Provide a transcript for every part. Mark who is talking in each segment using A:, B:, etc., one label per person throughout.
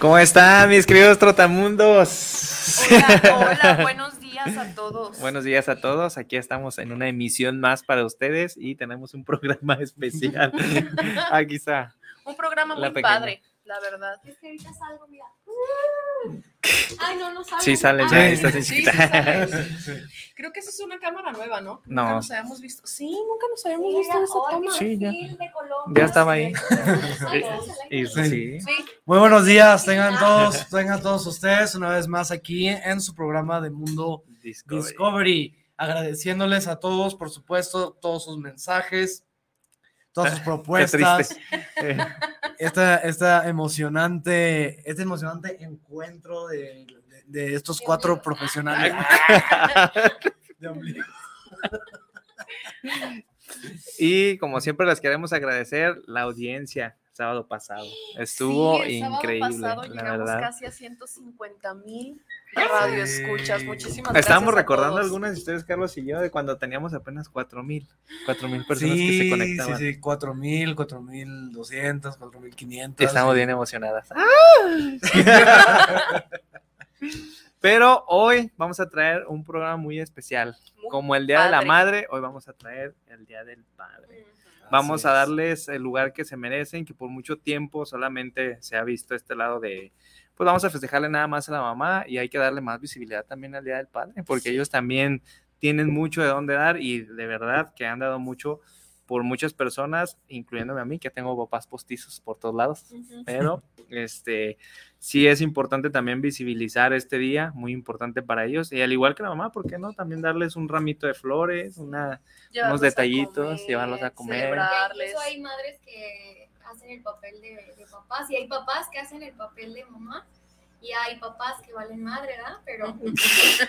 A: ¿Cómo están mis queridos trotamundos?
B: Hola, hola, buenos días a todos.
A: Buenos días a todos. Aquí estamos en una emisión más para ustedes y tenemos un programa especial. Aquí está.
B: Un programa
A: La
B: muy
A: pequeña.
B: padre, la verdad.
C: Es que ahorita salgo, mira. Ay, no, no salgo.
A: Sí, sale ya, estás en
B: sí, sí sale. Creo que esa es una cámara nueva, ¿no?
A: No.
B: Nunca nos habíamos visto. Sí, nunca nos habíamos visto esa.
A: Sí, ya. estaba ahí. Y-
C: Sí.
A: sí.
B: Sí,
D: Muy buenos días, tengan todos, tengan todos ustedes una vez más aquí en su programa de Mundo
A: Discovery.
D: Discovery. Agradeciéndoles a todos, por supuesto, todos sus mensajes, todas sus
A: Qué
D: propuestas,
A: triste. Eh,
D: esta, esta emocionante, este emocionante encuentro de, de- de estos cuatro profesionales. De ombligo.
A: Y como siempre les queremos agradecer la audiencia sábado pasado. Estuvo
B: sí, el sábado
A: increíble,
B: pasado
A: la
B: llegamos
A: verdad.
B: casi a 150 mil radio escuchas. Muchísimas gracias.
A: Estábamos recordando
B: todos.
A: algunas historias, Carlos y yo, de cuando teníamos apenas cuatro mil, cuatro mil personas que se
D: Sí, sí,
A: conectaban.
D: sí, 4000, 4200, 4500.
A: Y estamos
D: sí.
A: bien emocionadas. Pero hoy vamos a traer un programa muy especial.
B: Muy
A: Como el Día de la. Madre, hoy vamos a traer el Día del Padre. Vamos a
D: es.
A: darles el lugar que se merecen, que por mucho tiempo solamente se ha visto este lado de, pues vamos a festejarle nada más a la mamá y hay que darle más visibilidad también al Día del Padre, porque ellos también tienen mucho de dónde dar y de verdad que han dado mucho por muchas personas, incluyéndome a mí, que tengo papás postizos por todos lados pero este sí es importante también visibilizar este día, muy importante para ellos, y al igual que la mamá, ¿por qué no? También darles un ramito de flores, una,
B: a
A: detallitos, llevarlos a comer.
B: Celebrarles.
C: Incluso hay madres que hacen el papel de, de papás y hay papás que hacen el papel de mamá y hay papás que valen madre, ¿verdad? Pero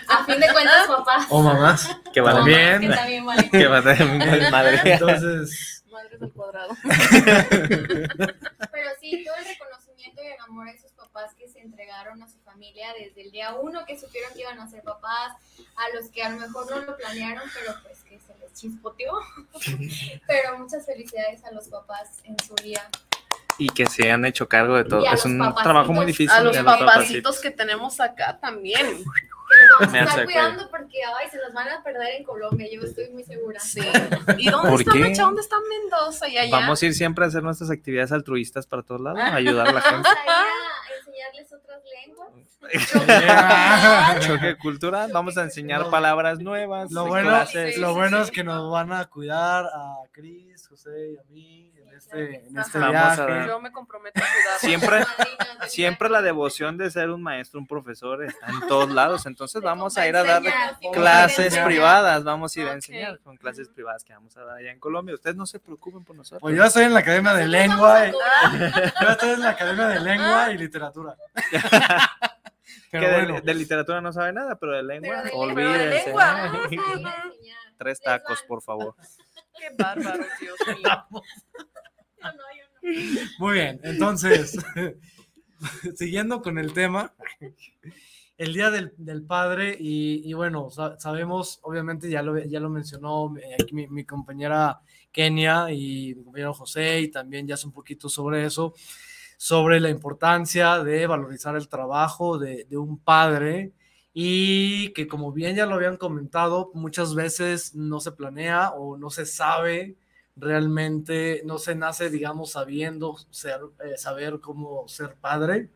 C: a fin de cuentas papás.
D: O mamás.
A: que
C: mamás
A: van bien,
C: que también valen
A: que madre.
D: Entonces,
B: Madres al cuadrado.
C: Pero sí, todo el reconocimiento y el amor a esos papás que se entregaron a su familia desde el día uno, que supieron que iban a ser papás, a los que a lo mejor no lo planearon, pero pues que se les chispoteó. pero muchas felicidades a los papás en su día.
A: Y que se han hecho cargo de todo. Es un trabajo muy difícil.
B: A los papacitos que tenemos acá también.
C: Que los vamos a estar
A: acuerdo.
C: cuidando porque ay, se los van a perder en Colombia, yo estoy muy segura.
B: Sí. ¿Y dónde
A: ¿Por
B: está? Mecha? ¿Dónde está Mendoza? Y allá.
A: Vamos a ir siempre a hacer nuestras actividades altruistas para todos lados, a ayudar a la gente.
C: Vamos a enseñarles otras lenguas.
A: Choque cultural, vamos a enseñar
D: Lo-
A: palabras nuevas.
D: lo bueno.
B: Sí,
D: lo
B: sí,
D: bueno es que nos van a cuidar a Cris, José y a mí. Este, en este viaje.
A: dar-
B: Yo me comprometo a cuidar.
A: Siempre, siempre la devoción de ser un maestro, un profesor está en todos lados. Entonces vamos a ir a
E: cómo
A: clases privadas, vamos a ir a enseñar con clases privadas que vamos a dar allá en Colombia. Ustedes no se preocupen por nosotros.
D: Pues yo estoy en la Academia de Lengua. y-. Yo estoy en la Academia de Lengua y Literatura.
A: que
D: Pero
A: de,
D: bueno,
A: de literatura no sabe nada, pero de lengua,
E: Pero de lengua.
A: olvídense.
B: Lengua.
A: Tres tacos, por favor.
B: Qué bárbaro, Dios mío.
D: Muy bien. Entonces, siguiendo con el tema, el Día del, del Padre y, y bueno, sa- sabemos, obviamente ya lo, ya lo mencionó eh, aquí mi, mi compañera Kenia y mi compañero José y también ya hace un poquito sobre eso, sobre la importancia de valorizar el trabajo de, de un padre y que como bien ya lo habían comentado, muchas veces no se planea o no se sabe realmente, no se nace, digamos, sabiendo ser, eh, saber cómo ser padre.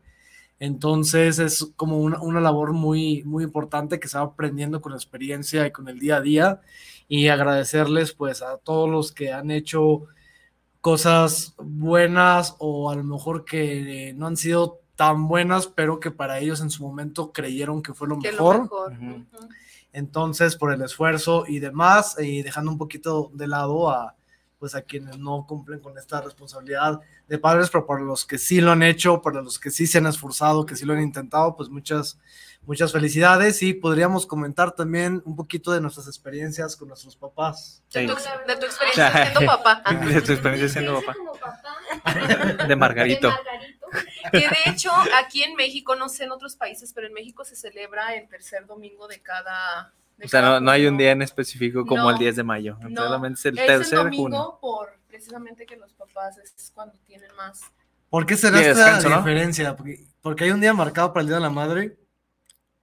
D: Entonces es como una, una labor muy, muy importante que se va aprendiendo con la experiencia y con el día a día y agradecerles pues a todos los que han hecho cosas buenas o a lo mejor que no han sido tan buenas, pero que para ellos en su momento creyeron que fue lo
B: Que lo
D: mejor. Entonces, por el esfuerzo y demás, y dejando un poquito de lado a pues a quienes no cumplen con esta responsabilidad de padres, pero para los que sí lo han hecho, para los que sí se han esforzado, que sí lo han intentado, pues muchas, muchas felicidades y podríamos comentar también un poquito de nuestras experiencias con nuestros papás.
B: De, tu, de tu experiencia siendo papá.
A: De tu experiencia siendo papá. De Margarito.
E: De Margarito.
B: Que de hecho, aquí en México, no sé en otros países, pero en México se celebra el tercer domingo de cada.
A: O sea, no, no hay un día en específico como
B: No.
A: el 10 de mayo.
B: No,
A: Solamente es el
B: Es
A: tercer
B: el
A: de junio.
B: domingo por precisamente que los papás es cuando tienen más.
D: ¿Por qué será esta
A: descanso, ¿no?
D: diferencia? Porque, porque hay un día marcado para el Día de la Madre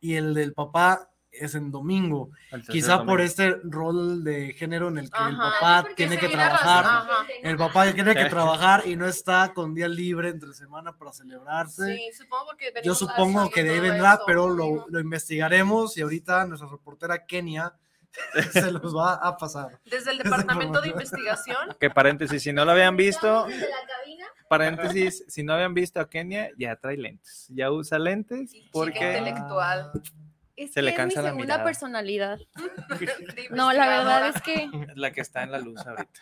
D: y el del papá es en domingo. Quizá por este rol de género en el que el papá
E: porque
D: tiene que trabajar.
B: razón.
D: El papá tiene que trabajar y no está con día libre entre semana para celebrarse.
B: Sí, supongo que
D: Yo supongo que de ahí vendrá,
B: eso.
D: pero lo, lo investigaremos y ahorita nuestra reportera Kenia se los va a pasar.
B: Desde el departamento de investigación.
A: Que paréntesis, si no lo habían visto,
E: Desde la cabina.
A: paréntesis, si no habían visto a Kenia, ya trae lentes. Ya usa lentes
B: Chica
A: porque
B: intelectual.
C: Es
A: Se le cansa
C: es mi
A: la
C: segunda
A: mirada.
C: personalidad. No, la verdad es que
A: es la que está en la luz ahorita.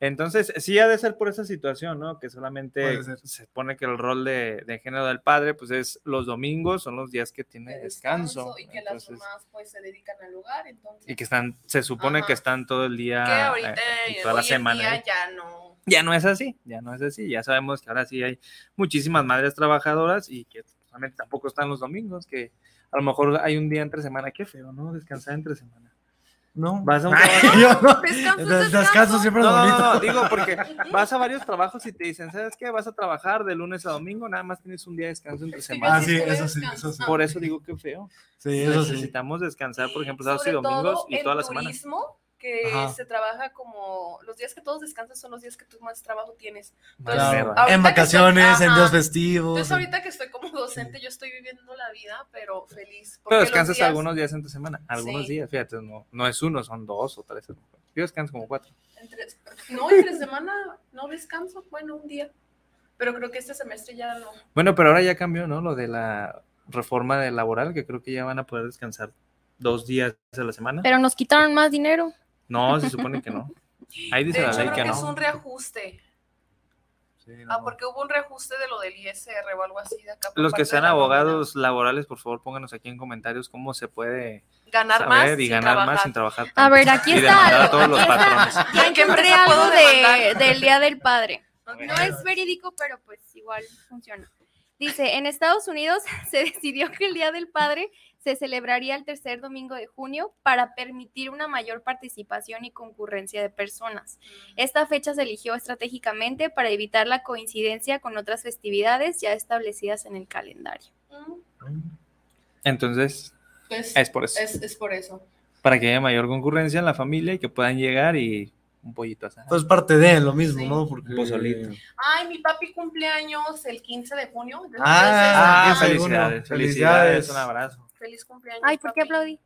A: Entonces, sí ha de ser por esa situación, ¿no? Que solamente se pone que el rol de, de género del padre, pues es los domingos, son los días que tiene
B: de
A: descanso.
B: y que las mamás pues se dedican al hogar, entonces.
A: y que están, se supone
B: Ajá.
A: que están todo el día,
B: que ahorita
A: eh, y toda la semana.
B: día
A: ¿eh?
B: ya no.
A: Ya no es así, ya no es así. Ya sabemos que ahora sí hay muchísimas madres trabajadoras y que realmente tampoco están los domingos, que a lo mejor hay un día entre semana, qué feo, ¿no? Descansar entre semana.
D: ¿No?
A: Vas a un trabajo-.
B: Descanso,
D: siempre es
A: No, no,
D: bonito.
A: no, no, digo porque vas a varios trabajos y te dicen, ¿sabes qué? Vas a trabajar de lunes a domingo, nada más tienes un día de descanso entre semana.
D: Ah, sí, eso sí, eso sí.
A: Por eso digo que feo.
D: Sí, eso sí.
A: Necesitamos descansar, por ejemplo, sábados y domingos y toda la semana.
B: turismo, que
D: Ajá.
B: se trabaja como los días que todos descansan son los días que tú más trabajo tienes.
D: Claro. En vacaciones,
B: estoy-
D: en días festivos.
B: Entonces
D: en-
B: ahorita que estoy como docente, yo estoy viviendo la vida, pero feliz.
A: Pero descansas
B: días-
A: algunos días entre semana, algunos
B: Sí.
A: días, fíjate, no, no es uno, son dos o tres. Yo descanso como cuatro.
B: entre- no, entre semana no descanso, bueno, un día. Pero creo que este semestre ya no.
A: Bueno, pero ahora ya cambió, ¿no? Lo de la reforma de laboral, que creo que ya van a poder descansar dos días a la semana.
C: pero nos quitaron más dinero.
A: No, se supone que no. Ahí dice
B: De
A: la
B: hecho,
A: ley
B: creo
A: que
B: que
A: no.
B: es un reajuste.
D: Sí,
B: Ah, porque hubo un reajuste de lo del ISR o algo así de acá.
A: Los que sean
B: la
A: abogados laborales, por favor, pónganos aquí en comentarios cómo se puede
B: Ganar
A: saber
B: más
A: y ganar más sin trabajar.
C: A ver, aquí
A: y
C: está
A: demandar a
C: algo,
A: todos los patrones.
B: ¿En qué
C: Encontré
B: empresa
C: algo de, del Día del Padre. No es verídico, pero pues igual funciona. Dice, en Estados Unidos se decidió que el Día del Padre se celebraría el tercer domingo de junio para permitir una mayor participación y concurrencia de personas. Esta fecha se eligió estratégicamente para evitar la coincidencia con otras festividades ya establecidas en el calendario.
B: Mm,
A: Entonces,
B: Pues,
A: es por eso.
B: es, es por eso.
A: Para que haya mayor concurrencia en la familia y que puedan llegar y un pollito asado.
D: Pues parte de lo mismo,
B: Sí.
D: ¿no? Porque...
A: Pozolito.
B: Ay, mi papi cumpleaños el 15 de junio.
D: Ah,
A: Ah, felicidades,
D: felicidades.
A: felicidades, un abrazo.
B: Feliz cumpleaños.
C: Ay, ¿por qué
B: papi.
C: aplaudí?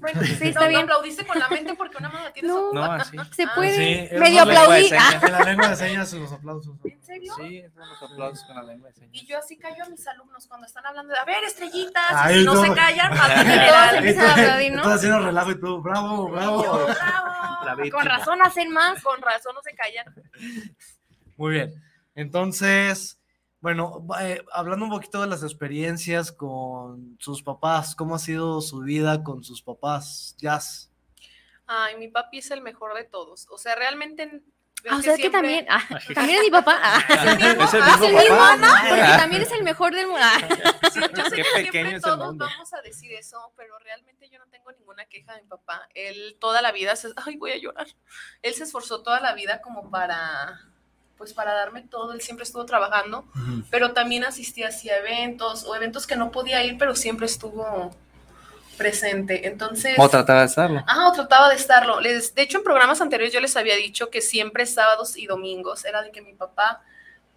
B: Bueno,
C: Sí, está
B: no,
C: bien.
B: aplaudiste con la mente porque una mano la tienes
C: No.
A: No, así.
C: Se
B: Ah,
C: puede.
D: Sí,
C: Medio aplaudí. Ah,
D: En la lengua de señas, los aplausos.
B: ¿En serio?
A: Sí, los aplausos con la lengua de señas.
B: Y yo así callo a mis alumnos cuando están hablando de, a ver, estrellitas,
D: Ay,
B: si no,
D: no.
B: se callan, más
C: todos
B: general.
C: empiezan a aplaudir, ¿no?
D: Estás haciendo relajo y tú, bravo, bravo.
B: Bravo.
A: La víctima.
C: Con razón hacen más.
B: Con razón no se callan.
D: Muy bien. Entonces, bueno, va- eh, hablando un poquito de las experiencias con sus papás, ¿cómo ha sido su vida con sus papás? Jazz.
B: Ay, mi papi es el mejor de todos. O sea, realmente.
C: Ah, o sea, es que también, ah, también es mi papá. Ah,
A: Es el mismo
C: es el mismo,
A: papá.
C: ¿no? Porque también es el mejor del mundo. Ah,
B: Sí, yo sé
A: Qué
B: que
A: pequeño
B: todos
A: mundo.
B: vamos a decir eso, pero realmente yo no tengo ninguna queja de mi papá. Él toda la vida se, ay, voy a llorar. Él se esforzó toda la vida como para, pues para darme todo. Él siempre estuvo trabajando, pero también asistía hacia eventos o eventos que no podía ir, pero siempre estuvo presente. Entonces,
A: O trataba de estarlo.
B: Ah, o trataba de estarlo. Les, de hecho, en programas anteriores yo les había dicho que siempre sábados y domingos era de que mi papá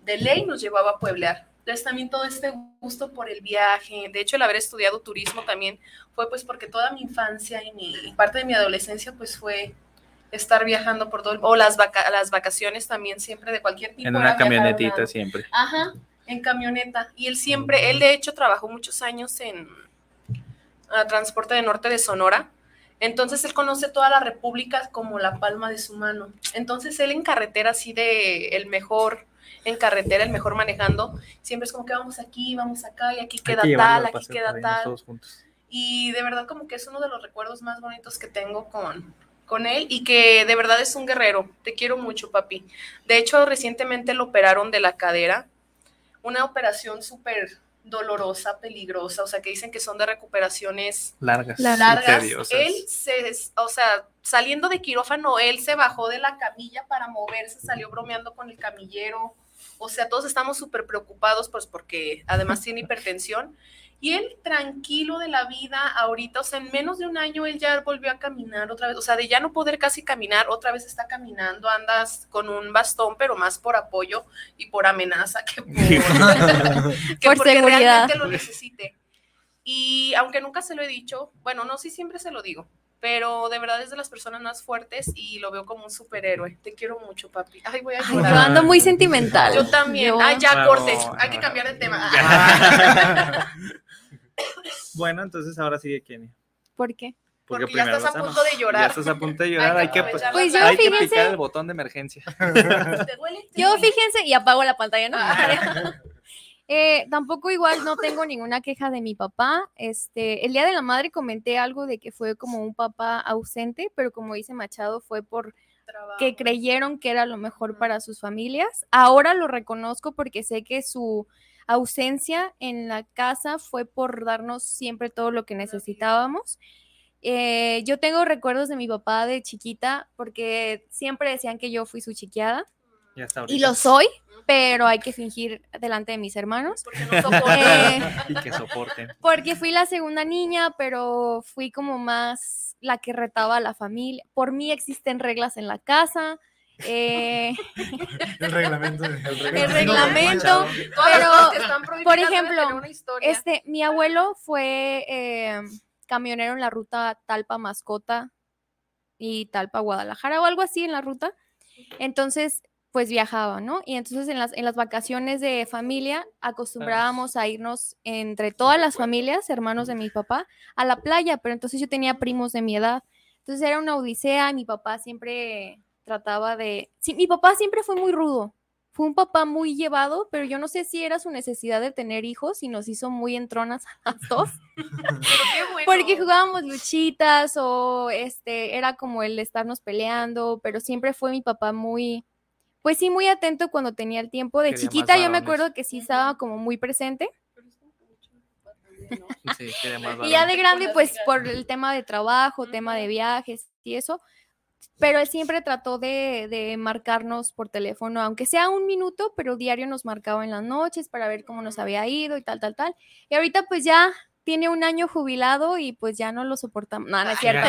B: de ley nos llevaba a pueblear. Entonces también todo este gusto por el viaje, de hecho el haber estudiado turismo también fue pues porque toda mi infancia y mi y parte de mi adolescencia pues fue estar viajando por todo el, o las, vaca- las vacaciones también siempre de cualquier tipo.
A: En una camionetita siempre.
B: Ajá, en camioneta. Y él siempre, él de hecho trabajó muchos años en transporte de norte de Sonora. Entonces él conoce toda la república como la palma de su mano. Entonces él en carretera así de el mejor, en carretera el mejor manejando, siempre es como que vamos aquí, vamos acá y aquí queda
A: que
B: tal, aquí queda tal.
A: Todos juntos.
B: Y de verdad como que es uno de los recuerdos más bonitos que tengo con, con él y que de verdad es un guerrero. Te quiero mucho, papi. De hecho, recientemente lo operaron de la cadera. Una operación súper dolorosa, peligrosa, o sea, que dicen que son de recuperaciones
A: Largas.
B: Largas. Él se, o sea, saliendo de quirófano, él se bajó de la camilla para moverse, salió bromeando con el camillero. O sea, todos estamos súper preocupados, pues porque además tiene hipertensión. Y él tranquilo de la vida ahorita, o sea, en menos de un año él ya volvió a caminar otra vez, o sea, de ya no poder casi caminar, otra vez está caminando, andas con un bastón, pero más por apoyo y por amenaza que por, que
C: Por
B: porque
C: seguridad.
B: realmente lo necesite. Y aunque nunca se lo he dicho, bueno, no, sí siempre se lo digo, pero de verdad es de las personas más fuertes y lo veo como un superhéroe. Te quiero mucho, papi. Ay, voy a
C: Ay, yo
B: llorar.
C: ando muy sentimental.
B: Yo también.
C: Yo-
B: Ay, ya
A: Bravo,
B: corte. Hay que cambiar de tema.
A: Bueno, entonces ahora sigue Kenia.
C: ¿Por qué?
B: Porque ya
A: primero
B: estás a punto de llorar.
A: Ya estás a punto de llorar.
B: Hay
A: Hay
B: que
A: que,
B: aprovechar
C: Pues yo,
A: hay que
C: fíjense-
A: picar el botón de emergencia.
B: ¿Te duele? ¿Te
C: Yo fíjense y apago la pantalla, ¿no?
B: Ah.
C: Eh, tampoco igual no tengo ninguna queja de mi papá. Este, el día de la madre comenté algo de que fue como un papá ausente, pero como dice Machado, fue por
B: Trabajo.
C: que creyeron que era lo mejor para sus familias. Ahora lo reconozco porque sé que su ausencia en la casa fue por darnos siempre todo lo que necesitábamos. Eh, yo tengo recuerdos de mi papá de chiquita porque siempre decían que yo fui su
A: está
C: y
A: ahorita.
C: lo soy, pero hay que fingir delante de mis hermanos.
B: Porque no.
C: Eh,
A: Y que soporten.
C: porque fui la segunda niña, pero fui como más la que retaba a la familia. Por mí existen reglas en la casa. eh,
D: El reglamento.
C: el reglamento.
B: Todas las
C: Pero,
B: cosas que están prohibidas
C: por ejemplo. Este, mi abuelo fue eh, camionero en la ruta Talpa Mascota y Talpa Guadalajara o algo así en la ruta. Entonces, pues viajaba, ¿no? Y entonces en las, en las vacaciones de familia acostumbrábamos a irnos entre todas las familias, hermanos de mi papá, a la playa, pero entonces yo tenía primos de mi edad. Entonces era una odisea y mi papá siempre trataba de... Sí, mi papá siempre fue muy rudo. Fue un papá muy llevado, pero yo no sé si era su necesidad de tener hijos y nos hizo muy entronas a las dos.
B: Pero qué bueno.
C: Porque jugábamos luchitas o este era como el estarnos peleando, pero siempre fue mi papá muy, pues sí, muy atento cuando tenía el tiempo. De
A: Quería
C: chiquita yo me acuerdo que sí estaba como muy presente.
A: Sí,
C: Y ya de grande, pues por el tema de trabajo, tema de viajes y eso. Pero él siempre trató de, de marcarnos por teléfono, aunque sea un minuto, pero diario nos marcaba en las noches para ver cómo nos había ido y tal, tal, tal. Y ahorita pues ya tiene un año jubilado y pues ya no lo soportamos. No, no es cierto.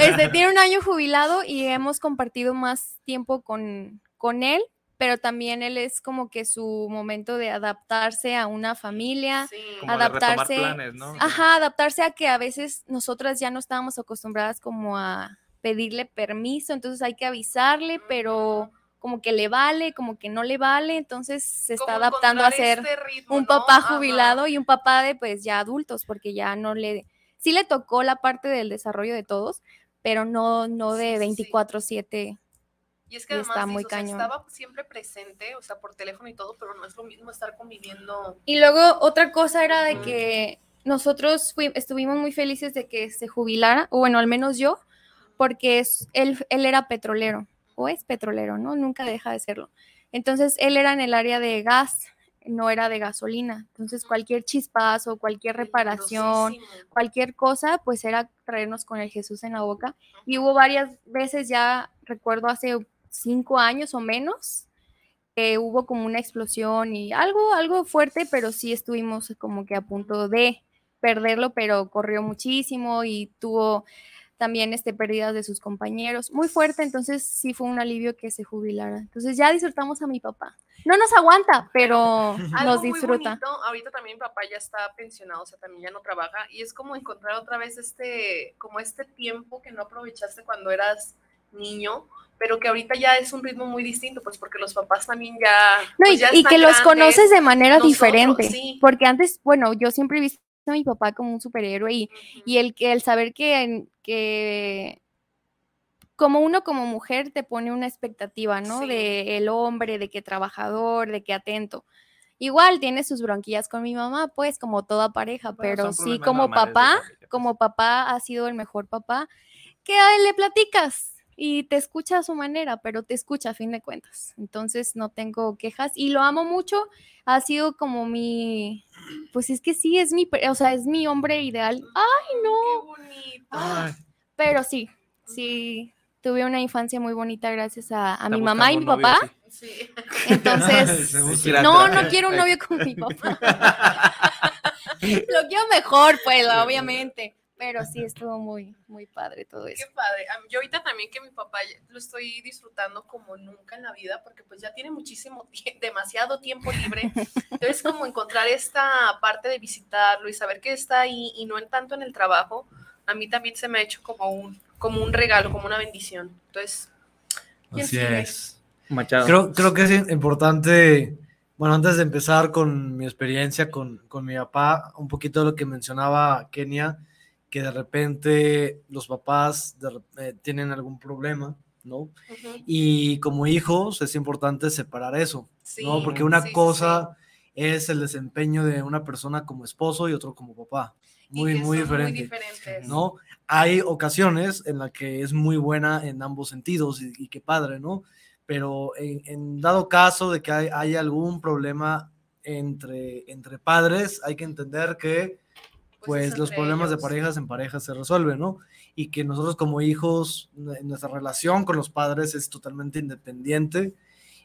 C: Este, tiene un año jubilado y hemos compartido más tiempo con, con él, pero también él es como que su momento de adaptarse a una familia,
B: Sí.
A: Como de retomar
C: adaptarse-
A: planes, ¿no?
C: ajá, adaptarse a que a veces nosotras ya no estábamos acostumbradas como a pedirle permiso, entonces hay que avisarle, pero como que le vale, como que no le vale, entonces se está adaptando a ser
B: este ritmo,
C: un
B: ¿no?
C: papá
B: Ajá.
C: jubilado y un papá de pues ya adultos, porque ya no le, sí le tocó la parte del desarrollo de todos, pero no, no de
B: sí, sí.
C: 24/7.
B: Y es que
C: y
B: además
C: está muy
B: o sea, estaba siempre presente, o sea, por teléfono y todo, pero no es lo mismo estar conviviendo.
C: Y luego otra cosa era de
B: Ujú.
C: que nosotros fui- estuvimos muy felices de que se jubilara, o bueno, al menos yo, porque es, él, él era petrolero, o es petrolero, ¿no? Nunca deja de serlo. Entonces, él era en el área de gas, no era de gasolina. Entonces, cualquier chispazo, cualquier reparación, cualquier cosa, pues era traernos con el Jesús en la boca. Y hubo varias veces ya, recuerdo hace cinco años o menos, que hubo como una explosión y algo, algo fuerte, pero sí estuvimos como que a punto de perderlo, pero corrió muchísimo y tuvo también este, pérdidas de sus compañeros. Muy fuerte, entonces sí fue un alivio que se jubilara. Entonces ya disfrutamos a mi papá. No nos aguanta, pero
B: Algo
C: nos
B: muy
C: disfruta.
B: bonito, ahorita también mi papá ya está pensionado, o sea, también ya no trabaja, y es como encontrar otra vez este, como este tiempo que no aprovechaste cuando eras niño, pero que ahorita ya es un ritmo muy distinto, pues porque los papás también ya...
C: No,
B: pues,
C: y,
B: ya
C: y
B: están
C: que los conoces de manera
B: nosotros,
C: diferente.
B: sí.
C: Porque antes, bueno, yo siempre he visto a mi papá como un superhéroe y, y el, que- el saber que, que como uno como mujer te pone una expectativa, ¿no?
B: Sí.
C: De el hombre, de que trabajador, de que atento. Igual tiene sus bronquillas con mi mamá, pues como toda pareja,
A: Bueno,
C: pero sí como papá,
A: pues.
C: como papá ha sido el mejor papá, él le platicas y te escucha a su manera, pero te escucha a fin de cuentas. Entonces no tengo quejas y lo amo mucho. Ha sido como mi, pues es que sí, es mi, o sea, es mi hombre ideal. Ay, no.
B: Qué bonito.
A: Ay,
C: Pero sí, sí, tuve una infancia muy bonita gracias a, mi mamá y mi
A: novio
C: papá.
B: Sí.
C: Entonces, no, no quiero un novio como mi papá. Lo quiero mejor, pues, obviamente. Pero sí estuvo muy, muy padre todo
B: Qué
C: eso.
B: padre. A mí- Yo ahorita también que mi papá lo estoy disfrutando como nunca en la vida, porque pues ya tiene muchísimo, demasiado tiempo libre. Entonces como encontrar esta parte de visitarlo y saber que está ahí y no en tanto en el trabajo, a mí también se me ha hecho como un, como un regalo, como una bendición. Entonces, ¿quién
D: Así
B: sigue?
D: es.
A: Machado.
D: Creo, creo que es importante, bueno, antes de empezar con mi experiencia con, con mi papá, un poquito de lo que mencionaba Kenia, que de repente los papás de eh, tienen algún problema, ¿no? Y como hijos es importante separar eso,
B: Sí,
D: ¿no? Porque una
B: sí, sí,
D: cosa es el desempeño de una persona como esposo y otro como papá.
B: Y
D: Muy, muy diferente.
B: diferentes.
D: ¿no? Hay ocasiones en las que es muy buena en ambos sentidos y, y qué padre, ¿no? Pero en, en dado caso de que hay, hay algún problema entre, entre padres, hay que entender que pues,
B: es
D: los problemas de parejas en parejas se resuelven, ¿no? Y que nosotros como hijos, nuestra relación con los padres es totalmente independiente.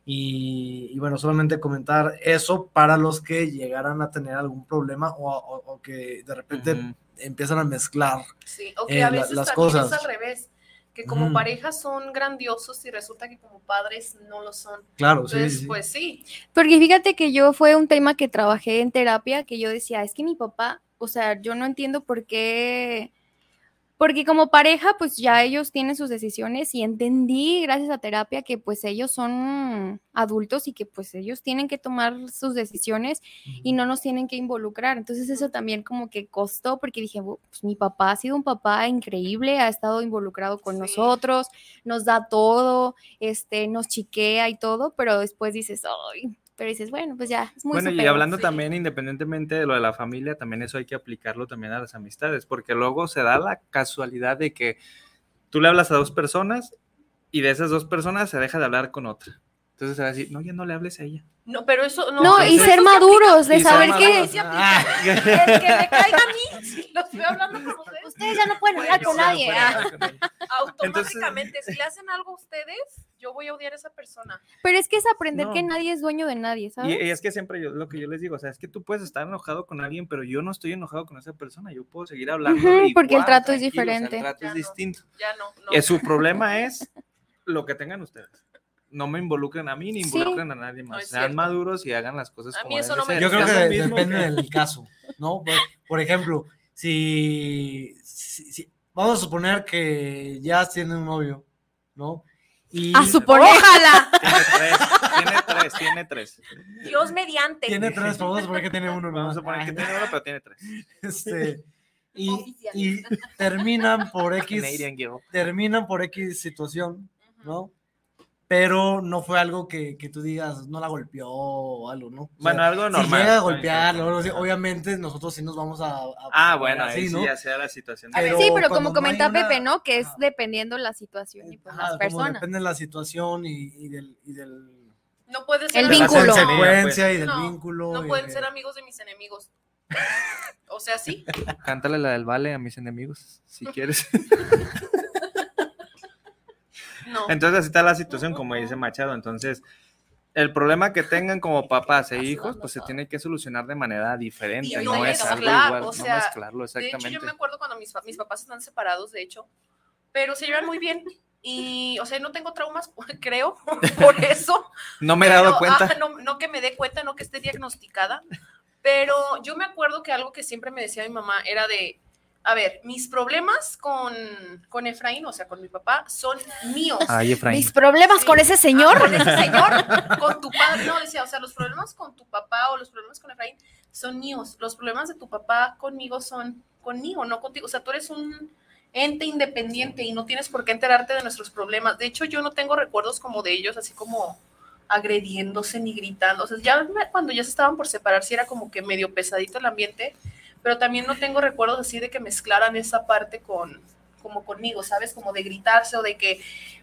D: Y, y bueno, solamente comentar eso para los que llegaran a tener algún problema o, o- o que de repente empiezan a mezclar
B: Sí, o que
D: eh,
B: a
D: la-
B: veces
D: las
B: también
D: cosas.
B: es al revés, que como
D: Ujú.
B: parejas son grandiosos y resulta que como padres no lo son.
D: Claro, sí,
B: Entonces,
D: sí.
B: pues sí,
C: Porque fíjate que yo fue un tema que trabajé en terapia, que yo decía, es que mi papá, o sea, yo no entiendo por qué, porque como pareja, pues ya ellos tienen sus decisiones y entendí gracias a terapia que pues ellos son adultos y que pues ellos tienen que tomar sus decisiones y no nos tienen que involucrar. Entonces eso también como que costó porque dije, "Bu- pues mi papá ha sido un papá increíble, ha estado involucrado con
B: Sí.
C: nosotros, nos da todo, este, nos chiquea y todo, pero después dices, ay, pero dices, bueno, pues ya, es muy
A: Bueno, y
C: pedo".
A: hablando
B: sí.
A: también, independientemente de lo de la familia, también eso hay que aplicarlo también a las amistades, porque luego se da la casualidad de que tú le hablas a dos personas y de esas dos personas se deja de hablar con otra. Entonces se va a decir, no, ya no le hables a ella.
B: no, pero eso no.
C: No, y ser maduros, de saber que
B: aplica. El que me caiga a mí, si lo estoy hablando con ustedes,
C: ustedes ya no pueden hablar con nadie.
A: puede
C: ah.
A: hablar con ella.
B: automáticamente, si le hacen algo a ustedes, yo voy a odiar a esa persona.
C: Pero es que es aprender que
A: No.
C: nadie es dueño de nadie, ¿sabes?
A: y es que siempre yo, lo que yo les digo, o sea, es que tú puedes estar enojado con alguien, pero yo no estoy enojado con esa persona, yo puedo seguir hablando.
C: Porque el trato es diferente.
A: el trato
B: Ya
A: es
B: no.
A: distinto.
B: Ya no, no.
A: Eh, su problema es lo que tengan ustedes. No me involucren a mí ni
C: Sí.
A: involucren a nadie más. Sean
B: cierto.
A: maduros y hagan las cosas
B: A
A: como
B: mí eso no me.
D: Yo creo que depende
A: que-
D: del caso, ¿no? Por, por ejemplo, si, si- si- vamos a suponer que ya tiene un novio, ¿no? Y
C: A suponer. Ojalá.
A: Tiene tres, tiene tres, tiene tres.
B: Dios mediante.
D: tiene tres, vamos a suponer que tiene uno, ¿no?
A: Vamos a suponer que tiene uno, pero tiene tres.
D: Este, y, y terminan por X, terminan por X situación, ¿no? Pero no fue algo que, que tú digas, no la golpeó o algo, ¿no? O sea,
A: Bueno, algo
D: si
A: normal.
D: llega a así, obviamente nosotros sí nos vamos a... a-
A: Ah, bueno,
D: así,
A: ahí sí
D: ¿no?
A: ya sea la situación.
D: Pero
C: sí, pero como
D: no hay
C: comenta
D: una-
C: Pepe, ¿no? Que es
D: Ajá.
C: dependiendo la situación y pues las personas.
D: depende de la situación y, y del, y del
B: No puedes ser
C: El
D: la consecuencia y del
B: No,
D: vínculo.
B: No
D: y
B: pueden
D: de-
B: ser amigos de mis enemigos. O sea, sí.
A: Cántale la del vale a mis enemigos, si quieres.
B: No.
A: Entonces así está la situación, como dice Machado. Entonces, el problema que tengan como papás e hijos, pues se tiene que solucionar de manera diferente.
B: Y
A: no
B: no
A: es algo igual,
B: o
A: no
B: sea,
A: mezclarlo
B: De hecho,
A: exactamente.
B: yo me acuerdo cuando mis, mis papás están separados, de hecho, pero se llevan muy bien. Y, o sea, no tengo traumas, creo, por eso.
A: No me he dado
B: Pero,
A: cuenta.
B: ah, no, no que me dé cuenta, no que esté diagnosticada, pero yo me acuerdo que algo que siempre me decía mi mamá era de, a ver, mis problemas con, con Efraín, o sea, con mi papá, son míos.
A: Ay, Efraín.
C: Mis problemas
B: Sí.
C: con ese señor.
B: Con ese señor, con tu padre, no, decía, o sea, los problemas con tu papá o los problemas con Efraín son míos, los problemas de tu papá conmigo son conmigo, no contigo, o sea, tú eres un ente independiente y no tienes por qué enterarte de nuestros problemas. De hecho, yo no tengo recuerdos como de ellos, así como agrediéndose ni gritando. O sea, ya cuando ya se estaban por separar, sí era como que medio pesadito el ambiente, pero también no tengo recuerdos así de que mezclaran esa parte con como conmigo, ¿sabes? Como de gritarse o de que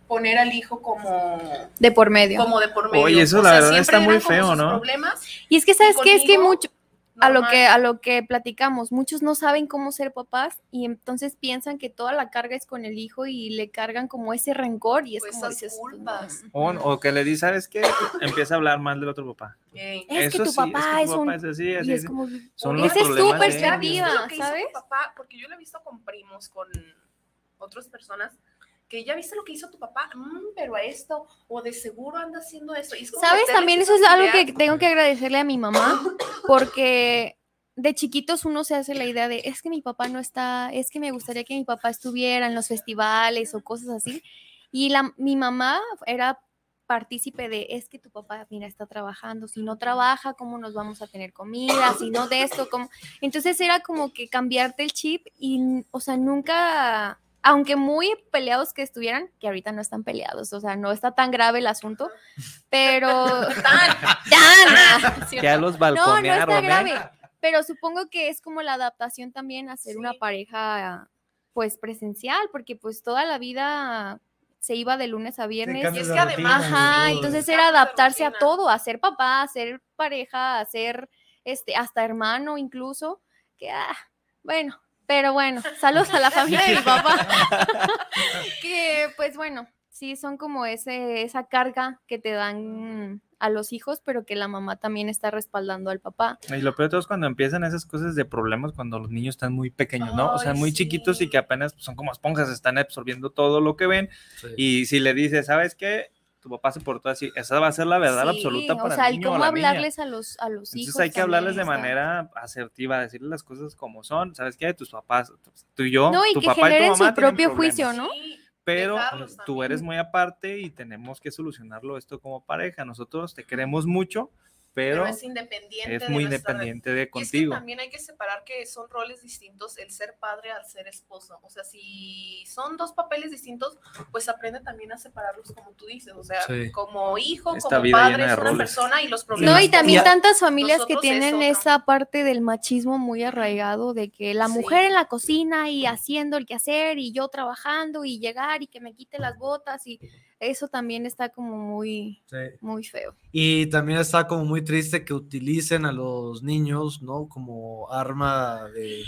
B: poner al hijo como
C: De por medio.
B: como de por medio.
A: Oye, eso
B: O
A: la
B: sea,
A: verdad está muy feo, ¿no?
B: Problemas,
C: Y es que, ¿sabes qué? Es que
B: conmigo,
C: a lo que, a lo que platicamos, muchos no saben cómo ser papás y entonces piensan que toda la carga es con el hijo y le cargan como ese rencor y es
B: Pues
C: como
B: esas
C: dices,
B: culpas.
A: O, o que le di, ¿sabes qué? Empieza a hablar mal del otro papá.
C: Es que tu
A: sí,
C: papá
A: tu
C: es un-
A: papá es así, así,
C: Y es como,
A: Son
B: los
C: esa es tu
A: problemas de ellos.
C: perspectiva,
B: ¿Viste lo que hizo
C: ¿sabes?
B: tu papá? Porque yo lo he visto con primos, con otras personas, que ya viste lo que hizo tu papá, Mm, pero a esto, o de seguro anda haciendo esto. Es
C: ¿Sabes? También eso es algo que tengo que agradecerle a mi mamá, porque de chiquitos uno se hace la idea de, es que mi papá no está, es que me gustaría que mi papá estuviera en los festivales o cosas así. Y la, mi mamá era partícipe de, es que tu papá, mira, está trabajando, si no trabaja, ¿cómo nos vamos a tener comida? Si no de esto, ¿cómo? Entonces era como que cambiarte el chip y, o sea, nunca, aunque muy peleados que estuvieran, que ahorita no están peleados, o sea, no está tan grave el asunto, pero...
B: Tan,
C: ¡Tan!
A: Ya los
C: No, no está
A: ¿eh?
C: grave, pero supongo que es como la adaptación también a ser una pareja, pues, presencial, porque pues toda la vida se iba de lunes a viernes.
D: cambios
B: es que además-
D: y
C: Ajá, entonces era adaptarse a todo, a ser papá, a ser pareja, a ser este, hasta hermano incluso, que ah, bueno, pero bueno, saludos a la familia de mi papá. que pues bueno, sí son como ese, esa carga que te dan a los hijos, pero que la mamá también está respaldando al papá.
A: Y lo peor de todo es cuando empiezan esas cosas de problemas cuando los niños están muy pequeños, ¿no? O sea, muy chiquitos y que apenas son como esponjas, están absorbiendo todo lo que ven. Y si le dices, ¿sabes qué? Tu papá se portó así, esa va a ser la verdad
C: Sí,
A: absoluta para
C: o sea,
A: el niño o
C: cómo
A: la niña.
C: hablarles a los, a los hijos.
A: Entonces hay que hablarles de manera asertiva, decirles las cosas como son. ¿Sabes qué? Tus papás, tú y yo,
C: No, y
A: tu
C: que
A: papá y tu
C: su
A: mamá tienen
C: propio
A: problemas,
C: juicio, ¿no?
B: Sí,
A: Pero
B: dejarlos
A: tú
B: también.
A: eres muy aparte y tenemos que solucionarlo esto como pareja. Nosotros te queremos mucho, pero,
B: pero es independiente.
A: es
B: de
A: muy
B: nuestra-
A: independiente de
B: Y es que
A: contigo.
B: también hay que separar que son roles distintos el ser padre al ser esposo. O sea, si son dos papeles distintos, pues aprende también a separarlos como tú dices. O sea,
D: Sí.
B: como hijo,
A: Esta
B: como padre,
A: de
B: es una
A: roles.
B: persona y los problemas.
C: No, y también
D: a-
C: tantas familias que
B: es
C: tienen esa parte del machismo muy arraigado, de que la
B: Sí.
C: mujer en la cocina y haciendo el quehacer y yo trabajando y llegar y que me quite las botas y eso también está como muy,
D: Sí.
C: muy feo.
D: Y también está como muy triste que utilicen a los niños, ¿no? Como arma de...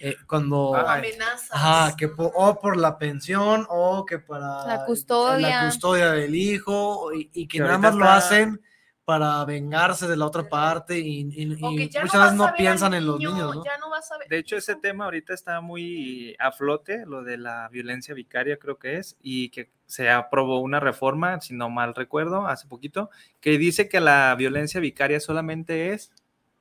D: eh, cuando...
A: Ay.
B: amenazas.
D: Ajá, que po- o por la pensión o que para
C: La custodia.
D: la custodia del hijo y, y que
A: Que
D: nada más lo hacen para vengarse de la otra parte y, muchas
B: no
D: veces no piensan en los
B: niño,
D: niños, ¿no?
B: Ya no vas a ver.
A: De hecho, ese tema ahorita está muy a flote, lo de la violencia vicaria creo que es, y que se aprobó una reforma, si no mal recuerdo, hace poquito, que dice que la violencia vicaria solamente es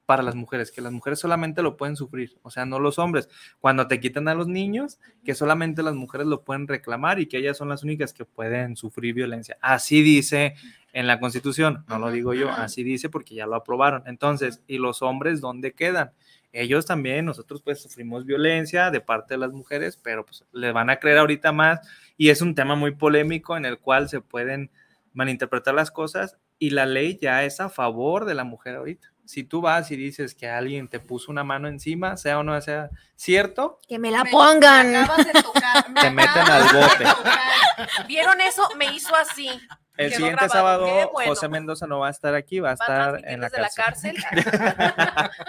A: para las mujeres, que las mujeres solamente lo pueden sufrir, o sea, no los hombres. Cuando te quitan a los niños, que solamente las mujeres lo pueden reclamar y que ellas son las únicas que pueden sufrir violencia. Así dice en la Constitución, no lo digo yo, así dice porque ya lo aprobaron. Entonces, ¿y los hombres dónde quedan? Ellos también, nosotros pues sufrimos violencia de parte de las mujeres, pero pues les van a creer ahorita más y es un tema muy polémico en el cual se pueden malinterpretar las cosas y la ley ya es a favor de la mujer ahorita. Si tú vas y dices que alguien te puso una mano encima, sea o no sea cierto,
C: Que me la
B: Me-
C: pongan.
B: me acabas de tocar, me
A: Te meten al bote.
B: ¿Vieron eso? Me hizo así.
A: el
B: Quedó
A: siguiente
B: grabado.
A: sábado
B: bueno.
A: José Mendoza no va a estar aquí, va a
B: Va a
A: estar en la cárcel.
B: la cárcel.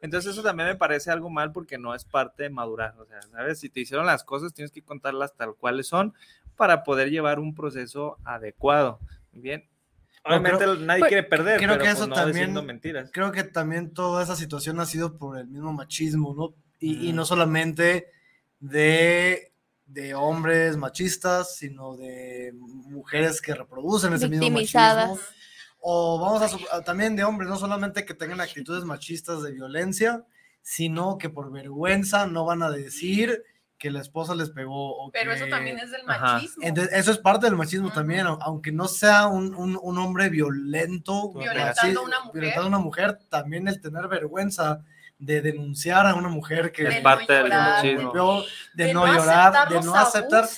A: Entonces eso también me parece algo mal porque no es parte de madurar. O sea, ¿sabes? Si te hicieron las cosas, tienes que contarlas tal cuales son para poder llevar un proceso adecuado. Bien.
D: Pero
A: Obviamente nadie
C: pues,
A: quiere perder,
D: creo
A: pero
D: que
A: pues
D: eso
A: no
D: también-
A: mentiras.
D: Creo que también toda esa situación ha sido por el mismo machismo, ¿no? Y, y no solamente de, de hombres machistas, sino de mujeres que reproducen ese mismo
C: Victimizadas.
D: machismo. O vamos a, a- también de hombres, no solamente que tengan actitudes machistas de violencia, sino que por vergüenza no van a decir que la esposa les pegó. O
B: Pero
D: que-
B: eso también es del
A: Ajá.
B: machismo.
D: Entonces, eso es parte del machismo también, au- aunque no sea un, un- un hombre violento,
A: Violentando
D: así,
B: a una mujer.
D: violentando a una mujer, también el tener vergüenza de denunciar a una mujer que
A: Es
B: De
A: parte
B: no
A: del
B: llorar,
A: machismo.
D: golpeó, de, no, llorar, de no aceptar,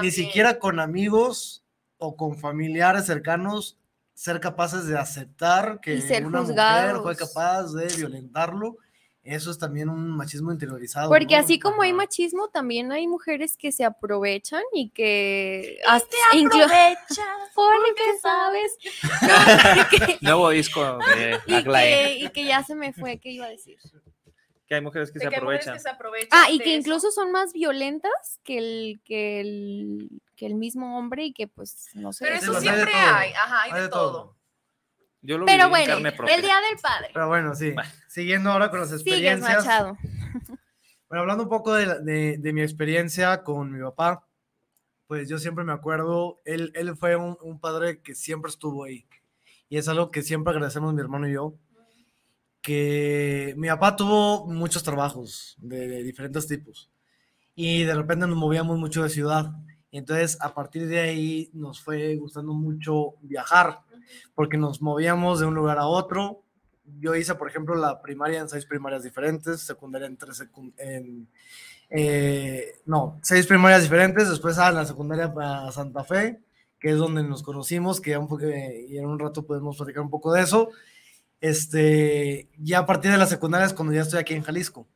D: ni siquiera con amigos o con familiares cercanos, ser capaces de aceptar que una mujer
C: juzgados.
D: fue capaz de violentarlo. Eso es también un machismo interiorizado.
C: Porque
D: ¿no?
C: así como hay machismo, también hay mujeres que se aprovechan y que
B: te
C: hasta inclu-
B: aprovechas
C: porque sabes No, que-
A: Nuevo disco de
C: y, que, y que ya se me fue, ¿qué iba a decir?
A: que hay mujeres que se
B: que hay mujeres
A: aprovechan.
B: que se aprovechan
C: Ah, y que
B: eso.
C: incluso son más violentas que el, que el, que el mismo hombre y que pues no sé.
B: Pero eso siempre hay, ajá, hay, de, todo.
A: Yo lo
C: Pero
A: viví en
C: bueno,
A: carne propia.
C: el día del padre.
D: Pero bueno, sí.
A: Bueno.
D: Siguiendo ahora con las
C: Sigues,
D: experiencias.
C: Machado.
D: Bueno, hablando un poco de, la- de- de mi experiencia con mi papá, pues yo siempre me acuerdo, él, él fue un, un padre que siempre estuvo ahí. Y es algo que siempre agradecemos mi hermano y yo, que mi papá tuvo muchos trabajos de, de diferentes tipos. Y de repente nos movíamos mucho de ciudad. Y entonces a partir de ahí nos fue gustando mucho viajar, porque nos movíamos de un lugar a otro. Yo hice, por ejemplo, la primaria en seis primarias diferentes, secundaria en tres, en, eh, no, seis primarias diferentes, después a la secundaria a Santa Fe, que es donde nos conocimos, que un poco, y en un rato podemos platicar un poco de eso. Este, ya a partir de la secundaria cuando ya estoy aquí en Jalisco.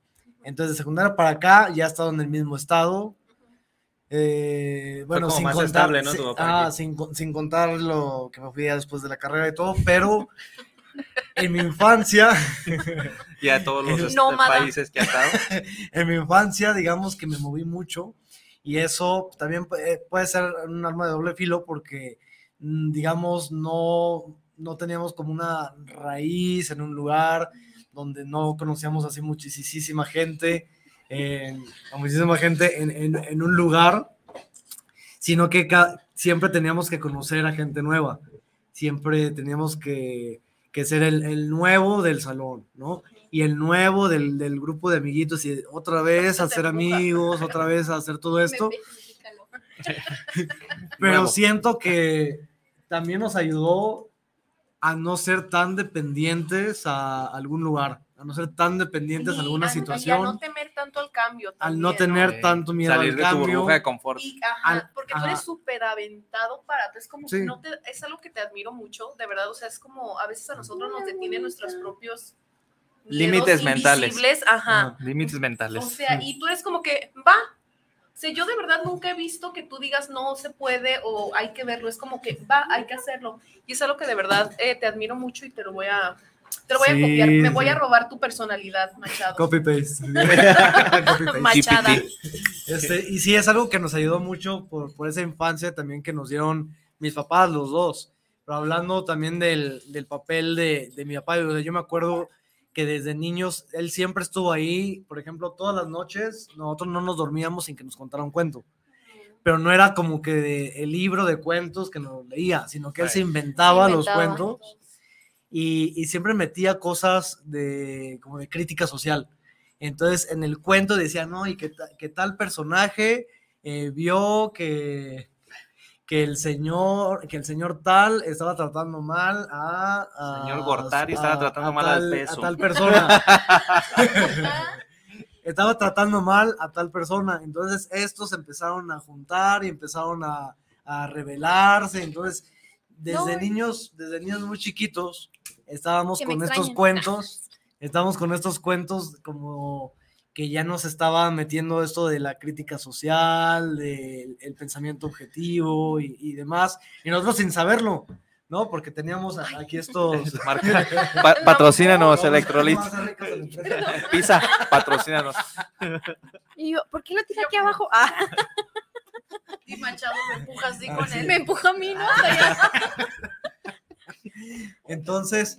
D: Entonces, de secundaria para acá ya he estado en el mismo estado. Eh, bueno,
A: como
D: sin
A: más
D: contar,
A: estable, ¿no,
D: sí,
A: tu papá
D: ah, sin, sin contar lo que me fui después de la carrera y todo, pero en mi infancia,
A: Y a todos los este, países que ha estado.
D: en mi infancia, digamos que me moví mucho y eso también pu- puede ser un arma de doble filo porque, mm, digamos, no, no teníamos como una raíz en un lugar donde no conocíamos así muchísima gente, eh, a muchísima gente en, en- en un lugar, sino que siempre teníamos que conocer a gente nueva, siempre teníamos que, que ser el, el nuevo del salón, ¿no? Y el nuevo del, del grupo de amiguitos y otra vez hacer amigos, otra vez hacer todo esto. Pero siento que también nos ayudó a no ser tan dependientes a algún lugar, a no ser tan dependientes a alguna
B: a- Y a
D: situación,
B: no temer cambio.
D: al no
B: también,
D: tener tanto miedo
A: Salir
D: al
A: de tu
D: cambio.
A: burbuja de confort.
B: Y, ajá,
D: Al-
B: porque tú eres súper aventado para, es como
D: Sí.
B: que no te, es algo que te admiro mucho, de verdad, o sea, es como a veces a nosotros nos detienen nuestros propios
A: Límites mentales.
B: Ajá.
A: Límites mentales.
B: o sea, y tú eres como que, va, o sea, yo de verdad nunca he visto que tú digas no se puede o hay que verlo, es como que va, hay que hacerlo, y es algo que de verdad eh, te admiro mucho y te lo voy a, te lo voy
D: Sí,
B: a copiar, me voy a robar tu personalidad, Machado.
D: Copy paste. Copy paste.
B: Machada.
D: Este, y sí, es algo que nos ayudó mucho por, por esa infancia también que nos dieron mis papás, los dos. pero hablando también del, del papel de, de mi papá, o sea, yo me acuerdo que desde niños él siempre estuvo ahí, por ejemplo, todas las noches nosotros no nos dormíamos sin que nos contara un cuento. Pero no era como que de- el libro de cuentos que nos leía, sino que él se inventaba, los
C: Inventaba.
D: cuentos y, y siempre metía cosas de como de crítica social. Entonces en el cuento decía, no, y que, ta- que tal personaje eh, vio que, que el señor, que el señor tal estaba tratando mal a, a-
A: Señor Gortari estaba tratando
D: a
A: mal al
D: tal-
A: peso.
D: A tal persona. estaba tratando mal a tal persona. Entonces estos empezaron a juntar y empezaron a, a rebelarse. Entonces, desde
C: No.
D: niños, desde niños muy chiquitos, estábamos con estos cuentos, estábamos con estos cuentos como que ya nos estaba metiendo esto de la crítica social, del el pensamiento objetivo y, y demás, y nosotros sin saberlo, ¿no? Porque teníamos aquí estos...
A: Pa- patrocínanos, Electrolit. Pisa, patrocínanos.
C: Y yo, ¿por qué lo tiene aquí abajo? Ah,
B: Y Machado me empuja así
D: Ah,
B: con
D: sí.
B: él.
C: me empuja a mí, ¿no?
D: Entonces,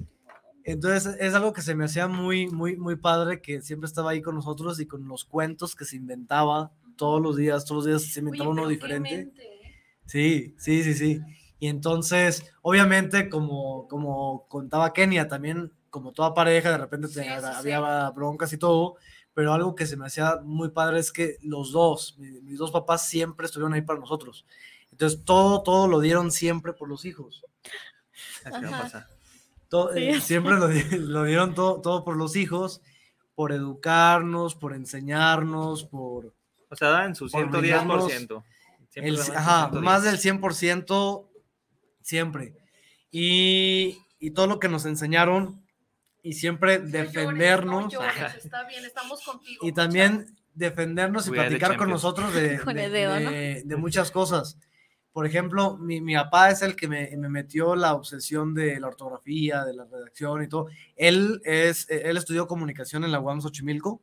D: entonces es algo que se me hacía muy, muy, muy padre, que siempre estaba ahí con nosotros y con los cuentos que se inventaba todos los días, todos los días se inventaba
B: Oye,
D: uno diferente.
B: ¿eh?
D: Sí, sí, sí, sí. Y entonces, obviamente, como, como contaba Kenia, también como toda pareja, de repente te-
B: Sí, sí, sí.
D: había broncas y todo, pero algo que se me hacía muy padre es que los dos, mi- mis, dos papás siempre estuvieron ahí para nosotros. Entonces, todo, todo lo dieron siempre por los hijos.
A: Así va a
C: Ajá.
A: pasar.
D: To-
C: Sí.
D: eh, siempre lo, lo dieron todo, todo por los hijos, por educarnos, por enseñarnos, por...
A: O sea, dan su
D: Por
A: 110%. Siempre
D: El, ajá,
A: 110.
D: más del 100% siempre. Y, y todo lo que nos enseñaron y siempre
B: No llores,
D: defendernos
B: no llores, está bien, estamos contigo.
D: y también defendernos y platicar con nosotros de, de-
C: dedo, ¿no?
D: de- de muchas cosas. Por ejemplo, mi, mi papá es el que me, me metió la obsesión de la ortografía, de la redacción y todo. Él, es, él estudió comunicación en la UAM Xochimilco.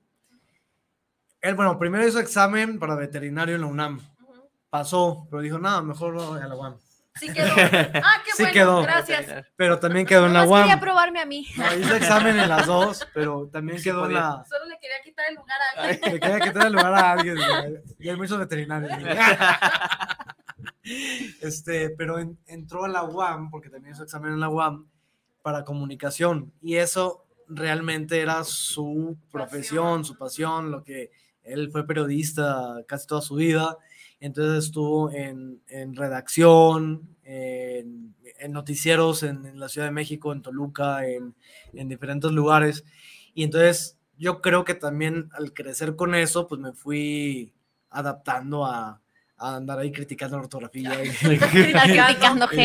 D: Él, bueno, primero hizo examen para veterinario en la UNAM.
B: Ujú.
D: pasó, pero dijo, no, mejor no a la UAM.
B: Sí quedó. Ah, qué
D: Sí
B: bueno,
D: quedó.
B: gracias.
D: Pero también quedó en la
C: Nomás quería
D: UAM.
C: probarme a mí.
D: No, hizo examen en las dos, pero también quedó en
A: podía.
D: la...
B: Solo le quería quitar el lugar a alguien.
D: Le quería quitar el lugar a alguien. Y hay muchos veterinarios. güey. Este, pero en- entró a la UAM, porque también hizo examen en la UAM, para comunicación. Y eso realmente era su profesión, su pasión, lo que él fue periodista casi toda su vida. Entonces estuvo en, en redacción, en, en noticieros en, en la Ciudad de México, en Toluca, en, en diferentes lugares. Y entonces yo creo que también al crecer con eso, pues me fui adaptando a, a andar ahí criticando la ortografía. y-
C: Criticando
D: y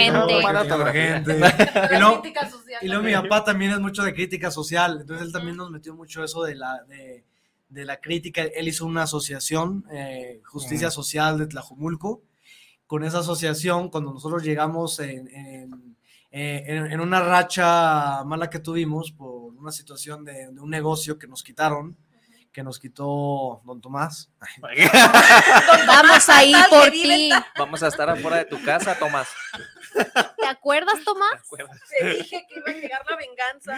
C: gente.
D: Y luego- mi papá también es mucho de crítica social, entonces él también nos metió mucho eso de la, de, de la crítica. Él hizo una asociación, eh, Justicia. Social de Tlajumulco. Con esa asociación, cuando nosotros llegamos en, en, eh, en- en una racha mala que tuvimos por una situación de, de un negocio que nos quitaron, que nos quitó don Tomás.
C: Vamos ahí
B: Total,
C: por ti.
A: Vamos a estar afuera de tu casa, Tomás.
C: ¿Te acuerdas,
A: ¿Te
C: Tomás?
A: acuerdas?
B: Te dije que iba a llegar la venganza.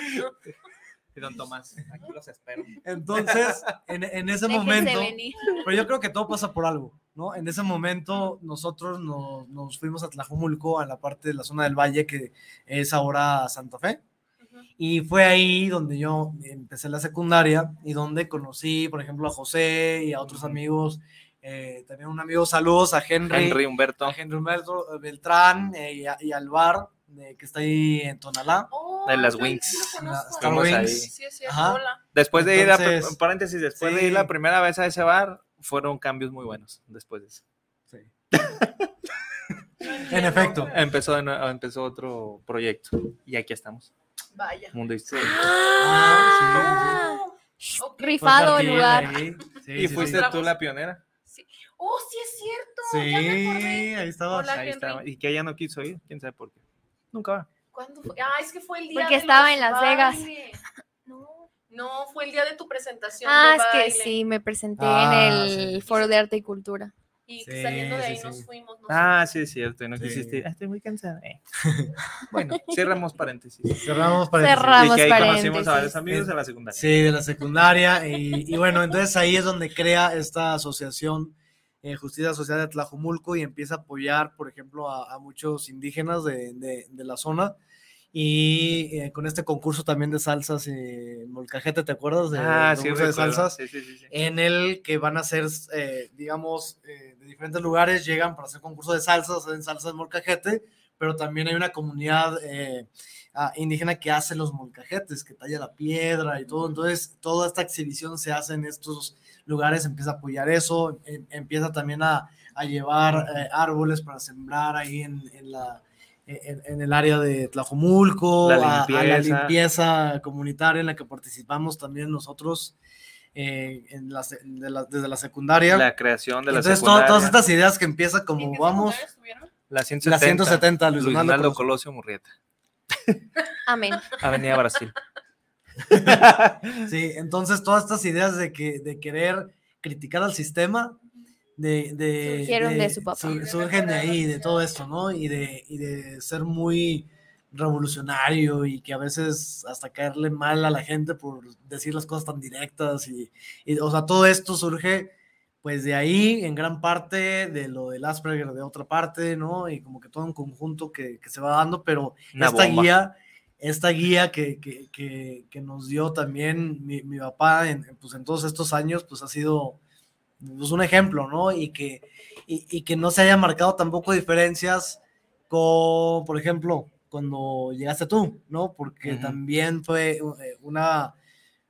A: Y don Tomás, aquí los espero.
D: Entonces, en, en ese
C: Déjense
D: momento,
C: venir.
D: Pero yo creo que todo pasa por algo, ¿no? En ese momento nosotros nos, nos fuimos a Tlajumulco, a la parte de la zona del valle que es ahora Santa Fe. Y fue ahí donde yo empecé la secundaria y donde conocí, por ejemplo, a José y a otros amigos. eh, también un amigo, saludos a Henry,
A: Henry Humberto.
D: a Henry Humberto Beltrán eh, y, a- y al bar eh, que está ahí en Tonalá.
B: Oh,
A: De las Wings.
B: sí.
D: Star
A: Estamos ahí.
D: Wings.
B: Sí. Hola.
A: Después de ir a, paréntesis, después de
D: sí.
A: ir la primera vez a ese bar, fueron cambios muy buenos después de eso.
D: En efecto.
A: Empezó, empezó otro proyecto y aquí estamos.
B: Vaya.
A: Mundo Historia.
D: Ah. Fue
C: Rifado el
D: Martín
C: lugar.
D: ahí. Sí,
A: y
D: sí,
A: fuiste
D: sí.
A: tú la pionera.
B: Oh, sí es cierto.
D: Sí,
B: ya me acordé.
D: ahí estabas.
B: Hola.
A: Ahí estaba. Y que ella no quiso ir, quién sabe por qué. Nunca va.
B: ¿Cuándo fue? Ah, es que fue el día
C: Porque
B: de
C: estaba
B: los
C: en Las Vegas.
B: bailes.
C: No.
B: No, fue el día de tu presentación.
C: Ah,
B: de
C: es que sí, me presenté
D: Ah,
C: en el
D: sí.
C: Foro de Arte y Cultura.
B: Y
D: Sí,
B: saliendo de
D: sí,
B: ahí
D: sí.
B: nos fuimos. nos
A: Ah, sí, es cierto. No
D: Sí.
A: quisiste. ir. Ah, estoy muy cansada. eh. Bueno, cerramos paréntesis.
D: Cerramos paréntesis.
C: Cerramos
A: y que ahí conocimos
C: paréntesis.
A: a varios amigos de la secundaria.
D: Sí, de la secundaria. Y, y bueno, entonces ahí es donde crea esta asociación eh, Justicia Social de Tlajumulco y empieza a apoyar, por ejemplo, a, a muchos indígenas de, de- de la zona. Y eh, con este concurso también de salsas, eh, Molcajete, ¿te acuerdas? De,
A: Ah, sí,
D: de salsas.
A: Sí, sí,
D: en el que van a ser, eh, digamos, eh, de diferentes lugares, llegan para hacer concurso de salsas, hacen salsas de molcajete, pero también hay una comunidad ah, indígena que hace los molcajetes, que talla la piedra y todo. Entonces, toda esta exhibición se hace en estos lugares, empieza a apoyar eso, em- empieza también a, a llevar árboles para sembrar ahí en, en la... En, en el área de Tlajumulco,
A: La
D: a- a la
A: limpieza.
D: comunitaria en la que participamos también nosotros eh, en la se- de la- desde la secundaria.
A: La creación de la
D: Entonces, to-
A: secundaria.
D: todas estas ideas que empieza
B: ¿En
D: como
B: qué
D: vamos?
A: La 170.
D: la 170, Luis
A: Luis
D: Colosio.
A: Colosio Murrieta.
C: Amén.
A: Avenida Brasil.
D: Sí, entonces todas estas ideas de que de querer criticar al sistema, de, de-
C: Surgieron de su papá.
D: sur- surgen de ahí, de todo esto, ¿no? Y de, y de ser muy revolucionario y que a veces hasta caerle mal a la gente por decir las cosas tan directas y, y, o sea, todo esto surge pues de ahí en gran parte de lo del Asperger de otra parte, ¿no? Y como que todo un conjunto que, que se va dando, pero
A: Una
D: esta
A: bomba.
D: guía, esta guía que, que, que, que nos dio también mi, mi papá en, pues en todos estos años, pues ha sido pues, un ejemplo, ¿no? Y que, y, y que no se haya marcado tampoco diferencias con, por ejemplo, cuando llegaste tú, ¿no? Porque
A: Ujú.
D: también fue eh, una,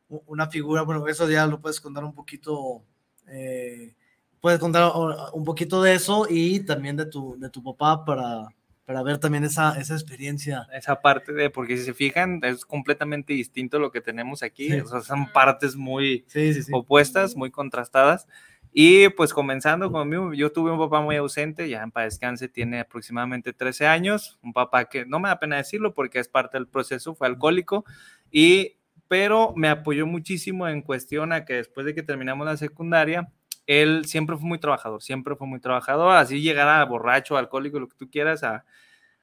D: una figura, bueno, eso ya lo puedes contar un poquito, eh, puedes contar uh, un poquito de eso y también de tu, de tu papá para, para ver también esa, esa experiencia.
A: Esa parte de, porque si se fijan, es completamente distinto lo que tenemos aquí.
D: Sí.
A: O sea, son partes muy
D: sí, sí.
A: opuestas, muy contrastadas. Y pues comenzando conmigo, yo tuve un papá muy ausente, ya en paz descanse, tiene aproximadamente 13 años, un papá que no me da pena decirlo porque es parte del proceso, fue alcohólico, y, pero me apoyó muchísimo en cuestión a que después de que terminamos la secundaria, él siempre fue muy trabajador, siempre fue muy trabajador, así llegara borracho, alcohólico, lo que tú quieras, a,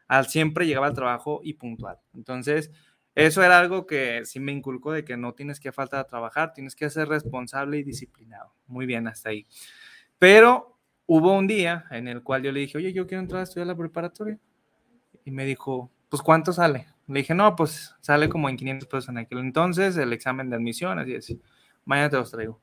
A: a siempre llegaba al trabajo y puntual. Entonces, eso era algo que sí me inculcó de que no tienes que faltar a trabajar, tienes que ser responsable y disciplinado. Muy bien, hasta ahí. Pero hubo un día en el cual yo le dije, oye, yo quiero entrar a estudiar la preparatoria. Y me dijo, pues, ¿cuánto sale? Le dije, no, pues sale como en 500 pesos en aquel entonces, el examen de admisión, así es. Mañana te los traigo.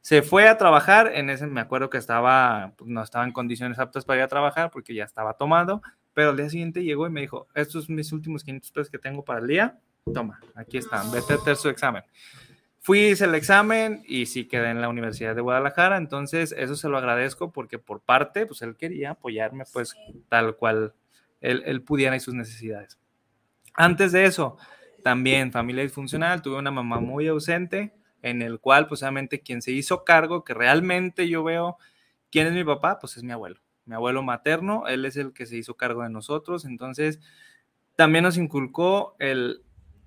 A: Se fue a trabajar, en ese me acuerdo que estaba, pues, no estaba en condiciones aptas para ir a trabajar porque ya estaba tomado, pero al día siguiente llegó y me dijo, estos son mis últimos 500 pesos que tengo para el día, toma, aquí están, vete a hacer su examen. Fui, hice el examen y sí quedé en la Universidad de Guadalajara, entonces eso se lo agradezco porque por parte, pues él quería apoyarme pues tal cual él, él pudiera y sus necesidades. Antes de eso, también familia disfuncional, tuve una mamá muy ausente, en el cual, pues obviamente, quien se hizo cargo, que realmente yo veo quién es mi papá, pues es mi abuelo, mi abuelo materno, él es el que se hizo cargo de nosotros, entonces también nos inculcó el,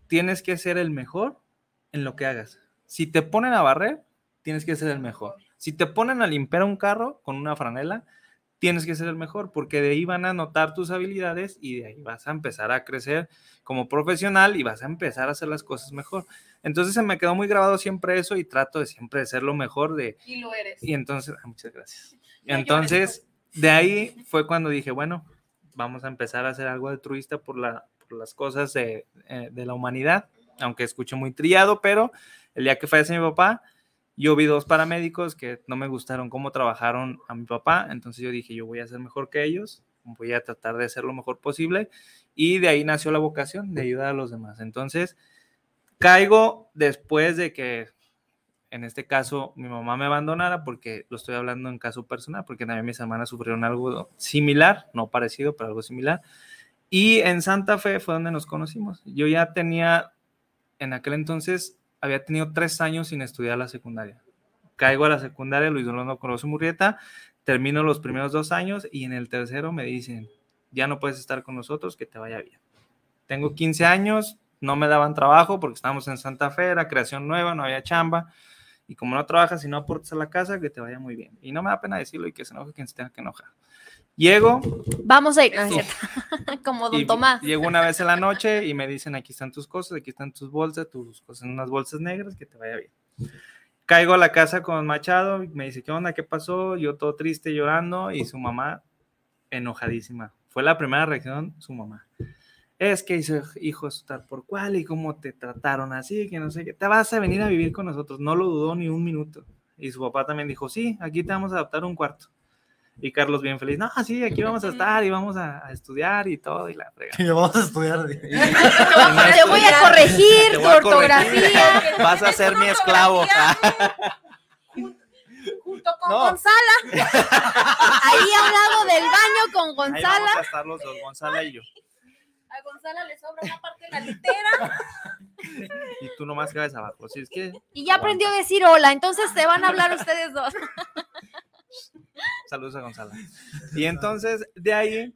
A: tienes que ser el mejor en lo que hagas. Si te ponen a barrer, tienes que ser el mejor. Si te ponen a limpiar un carro con una franela, tienes que ser el mejor, porque de ahí van a notar tus habilidades y de ahí vas a empezar a crecer como profesional y vas a empezar a hacer las cosas mejor. Entonces se me quedó muy grabado siempre eso y trato de siempre de ser lo mejor de...
B: Y lo eres.
A: Y entonces, ah, muchas gracias.
B: Llores,
A: Entonces, de ahí fue cuando dije, bueno, vamos a empezar a hacer algo altruista por, la, por las cosas de, eh, de la humanidad, aunque escucho muy trillado, pero el día que fallece mi papá, yo vi dos paramédicos que no me gustaron cómo trabajaron a mi papá, entonces yo dije, yo voy a ser mejor que ellos, voy a tratar de hacer lo mejor posible, y de ahí nació la vocación de ayudar a los demás. Entonces, caigo después de que, en este caso, mi mamá me abandonara, porque lo estoy hablando en caso personal, porque también mis hermanas sufrieron algo similar, no parecido, pero algo similar. Y en Santa Fe fue donde nos conocimos. Yo ya tenía, en aquel entonces, había tenido tres años sin estudiar la secundaria. Caigo a la secundaria, Luis Donaldo Colosio Murrieta, termino los primeros dos años y en el tercero me dicen, ya no puedes estar con nosotros, que te vaya bien. Tengo 15 años, no me daban trabajo porque estábamos en Santa Fe, era creación nueva, no había chamba. Y como no trabajas y no aportas a la casa, que te vaya muy bien. Y no me da pena decirlo y que se enoje quien se tenga que enojar. Llego,
C: Vamos a ir. No, es cierto. Como don
A: y
C: Tomás.
A: Llego una vez en la noche y me dicen, aquí están tus cosas, aquí están tus bolsas, tus cosas en unas bolsas negras, que te vaya bien. Caigo a la casa con Machado, y me dice, ¿qué onda? ¿Qué pasó? Yo todo triste, llorando, y su mamá enojadísima. Fue la primera reacción, su mamá. Es que hizo hijos tal por cual y cómo te trataron así, que no sé qué. Te vas a venir a vivir con nosotros. No lo dudó ni un minuto. Y su papá también dijo, sí, aquí te vamos a adaptar un cuarto. Y Carlos bien feliz, no, sí, aquí vamos a estar y vamos a, a estudiar y todo, y la frega.
D: Y lo vamos a estudiar.
C: Te voy a corregir
A: Te
C: tu
A: voy a corregir.
C: ortografía.
A: Vas a ser mi esclavo.
B: Junto con
A: No.
B: Gonzalo.
C: Ahí a un lado del baño con
A: Ahí
C: Gonzala.
A: vamos a estar los dos, Gonzalo y yo.
B: A Gonzalo le sobra una parte de la litera.
A: Y tú nomás cabes abajo. Así es que,
C: Y ya aprendió a decir hola, entonces te van a hablar ustedes dos.
A: saludos a Gonzalo. Y entonces, de ahí,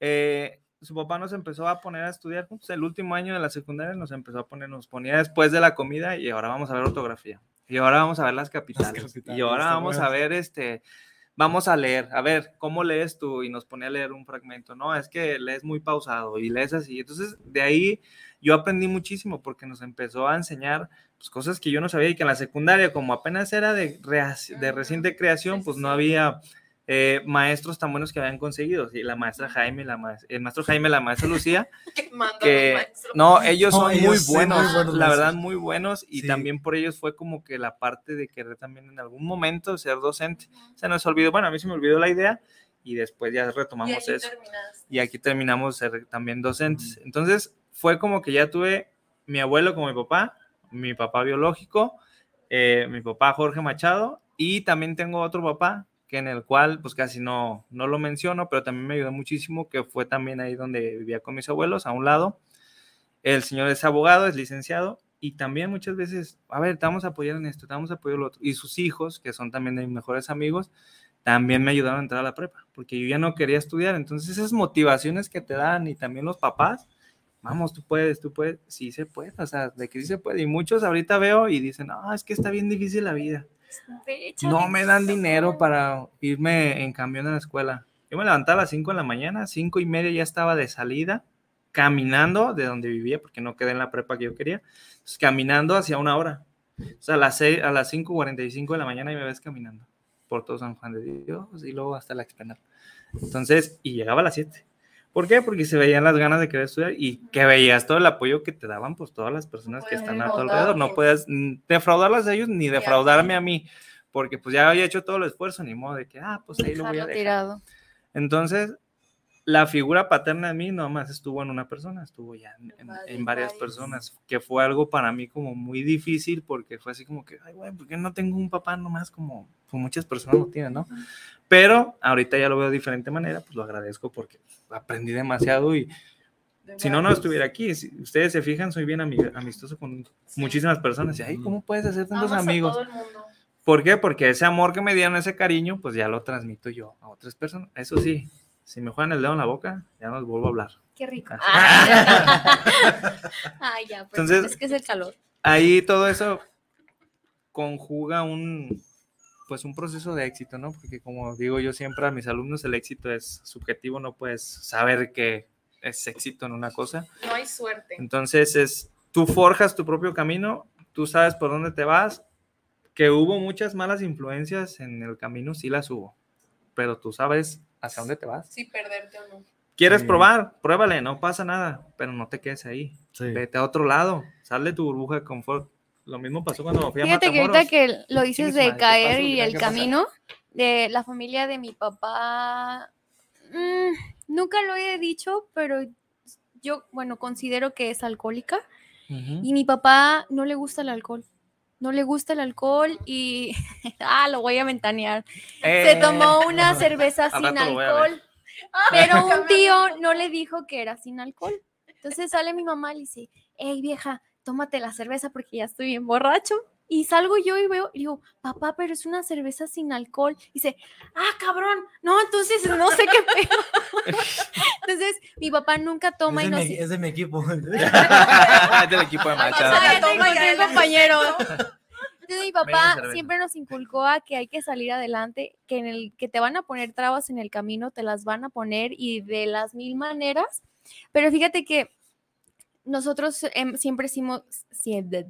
A: eh, su papá nos empezó a poner a estudiar juntos. El último año de la secundaria nos empezó a poner, nos ponía después de la comida y ahora vamos a ver ortografía. Y ahora vamos a ver las capitales.
D: capitales,
A: y ahora vamos a ver este. Vamos a leer, a ver, ¿cómo lees tú? Y nos ponía a leer un fragmento. No, es que lees muy pausado y lees así. Entonces, de ahí yo aprendí muchísimo porque nos empezó a enseñar pues, cosas que yo no sabía y que en la secundaria, como apenas era de, de reciente creación, pues no había eh, maestros tan buenos que habían conseguido. Y la maestra Jaime, la maes- el maestro Jaime, la maestra Lucía,
B: Que
A: no, ellos son
D: ellos
A: muy
D: sí, muy
A: buenos,
D: buenos
A: la verdad muy buenos y
D: Sí.
A: también por ellos fue como que la parte de querer también en algún momento ser docente. Se nos olvidó, bueno, a mí se me olvidó la idea y después ya
B: Y
A: retomamos
B: ahí
A: eso
B: terminaste.
A: y aquí terminamos ser también docentes. Entonces fue como que ya tuve mi abuelo como mi papá, mi papá biológico, eh, mi papá Jorge Machado y también tengo otro papá en el cual pues casi no, no lo menciono, pero también me ayudó muchísimo, que fue también ahí donde vivía con mis abuelos, a un lado. El señor es abogado, es licenciado y también muchas veces, a ver, te vamos a apoyar en esto, te vamos a apoyar en lo otro. Y sus hijos, que son también de mis mejores amigos, también me ayudaron a entrar a la prepa, porque yo ya no quería estudiar. Entonces esas motivaciones que te dan y también los papás, vamos, tú puedes, tú puedes, sí se puede, o sea, de que sí se puede. Y muchos ahorita veo y dicen, no, es que está bien difícil la vida. No me dan dinero para irme en camión a la escuela. Yo me levantaba a las 5 de la mañana, cinco y media ya estaba de salida, caminando de donde vivía, porque no quedé en la prepa que yo quería, pues, caminando hacia una hora. O sea, a las, a las 5.45 de la mañana y me ves caminando por todo San Juan de Dios y luego hasta la explanada. Entonces, y llegaba a las 7. ¿Por qué? Porque se veían las ganas de querer estudiar y que veías todo el apoyo que te daban, pues todas las personas que
B: puedes
A: están a tu alrededor. No
B: pues.
A: puedes defraudarlas a ellos ni defraudarme a mí, porque pues ya había hecho todo el esfuerzo, ni modo de que, ah, pues ahí lo voy a dejar.
C: tirado.
A: Entonces, la figura paterna de mí no más estuvo en una persona, estuvo ya en, en- en varias personas, que fue algo para mí como muy difícil porque fue así como que, ay, güey, ¿por qué no tengo un papá nomás como, como muchas personas lo tienen, no? Pero ahorita ya lo veo de diferente manera, pues lo agradezco porque aprendí demasiado y si no, no estuviera aquí. Si ustedes se fijan, soy bien ami- amistoso con muchísimas personas. Y, ay, ¿cómo puedes hacer tantos amigos? ¿Por qué? Porque ese amor que me dieron, ese cariño, pues ya lo transmito yo a otras personas. Eso sí, si me juegan el dedo en la boca, ya no les vuelvo a hablar.
C: Qué rico.
A: Ah.
C: Ay, ya, pues,
A: Entonces-
C: es que es el calor.
A: Ahí todo eso conjuga un, pues un proceso de éxito, ¿no? Porque como digo yo siempre a mis alumnos, el éxito es subjetivo, no puedes saber que es éxito en una cosa.
B: No hay suerte.
A: Entonces es, tú forjas tu propio camino, tú sabes por dónde te vas, que hubo muchas malas influencias en el camino, sí las hubo, pero tú sabes hacia dónde te vas.
B: Si perderte o no.
A: ¿Quieres
D: Sí.
A: probar? Pruébale, no pasa nada, pero no te quedes ahí.
D: Sí.
A: Vete a otro lado, sal de tu burbuja de confort. Lo mismo pasó cuando fui a
C: Fíjate que ahorita que lo dices de
A: madre, ¿qué
C: caer y
A: ¿Qué
C: el camino, de la familia de mi papá, mm, nunca lo he dicho, pero yo, bueno, considero que es alcohólica y mi papá no le gusta el alcohol. No le gusta el alcohol y, ah, lo voy a ventanear. Se
A: Eh,
C: tomó una cerveza sin alcohol, pero un tío no le dijo que era sin alcohol. Entonces sale mi mamá y le dice, hey vieja, tómate la cerveza porque ya estoy bien borracho. Y salgo yo y veo, y digo, papá, pero es una cerveza sin alcohol. Y dice, ah, cabrón, no, entonces no sé qué pedo. entonces, mi papá nunca toma
D: es,
C: y
D: de
C: no
D: mi, es de mi equipo.
A: Es del equipo de Machado.
B: Adelante.
C: compañero. Entonces, mi papá siempre nos inculcó a que hay que salir adelante, que en el que te van a poner trabas en el camino, te las van a poner y de las mil maneras. Pero fíjate que nosotros em, siempre hicimos, siempre,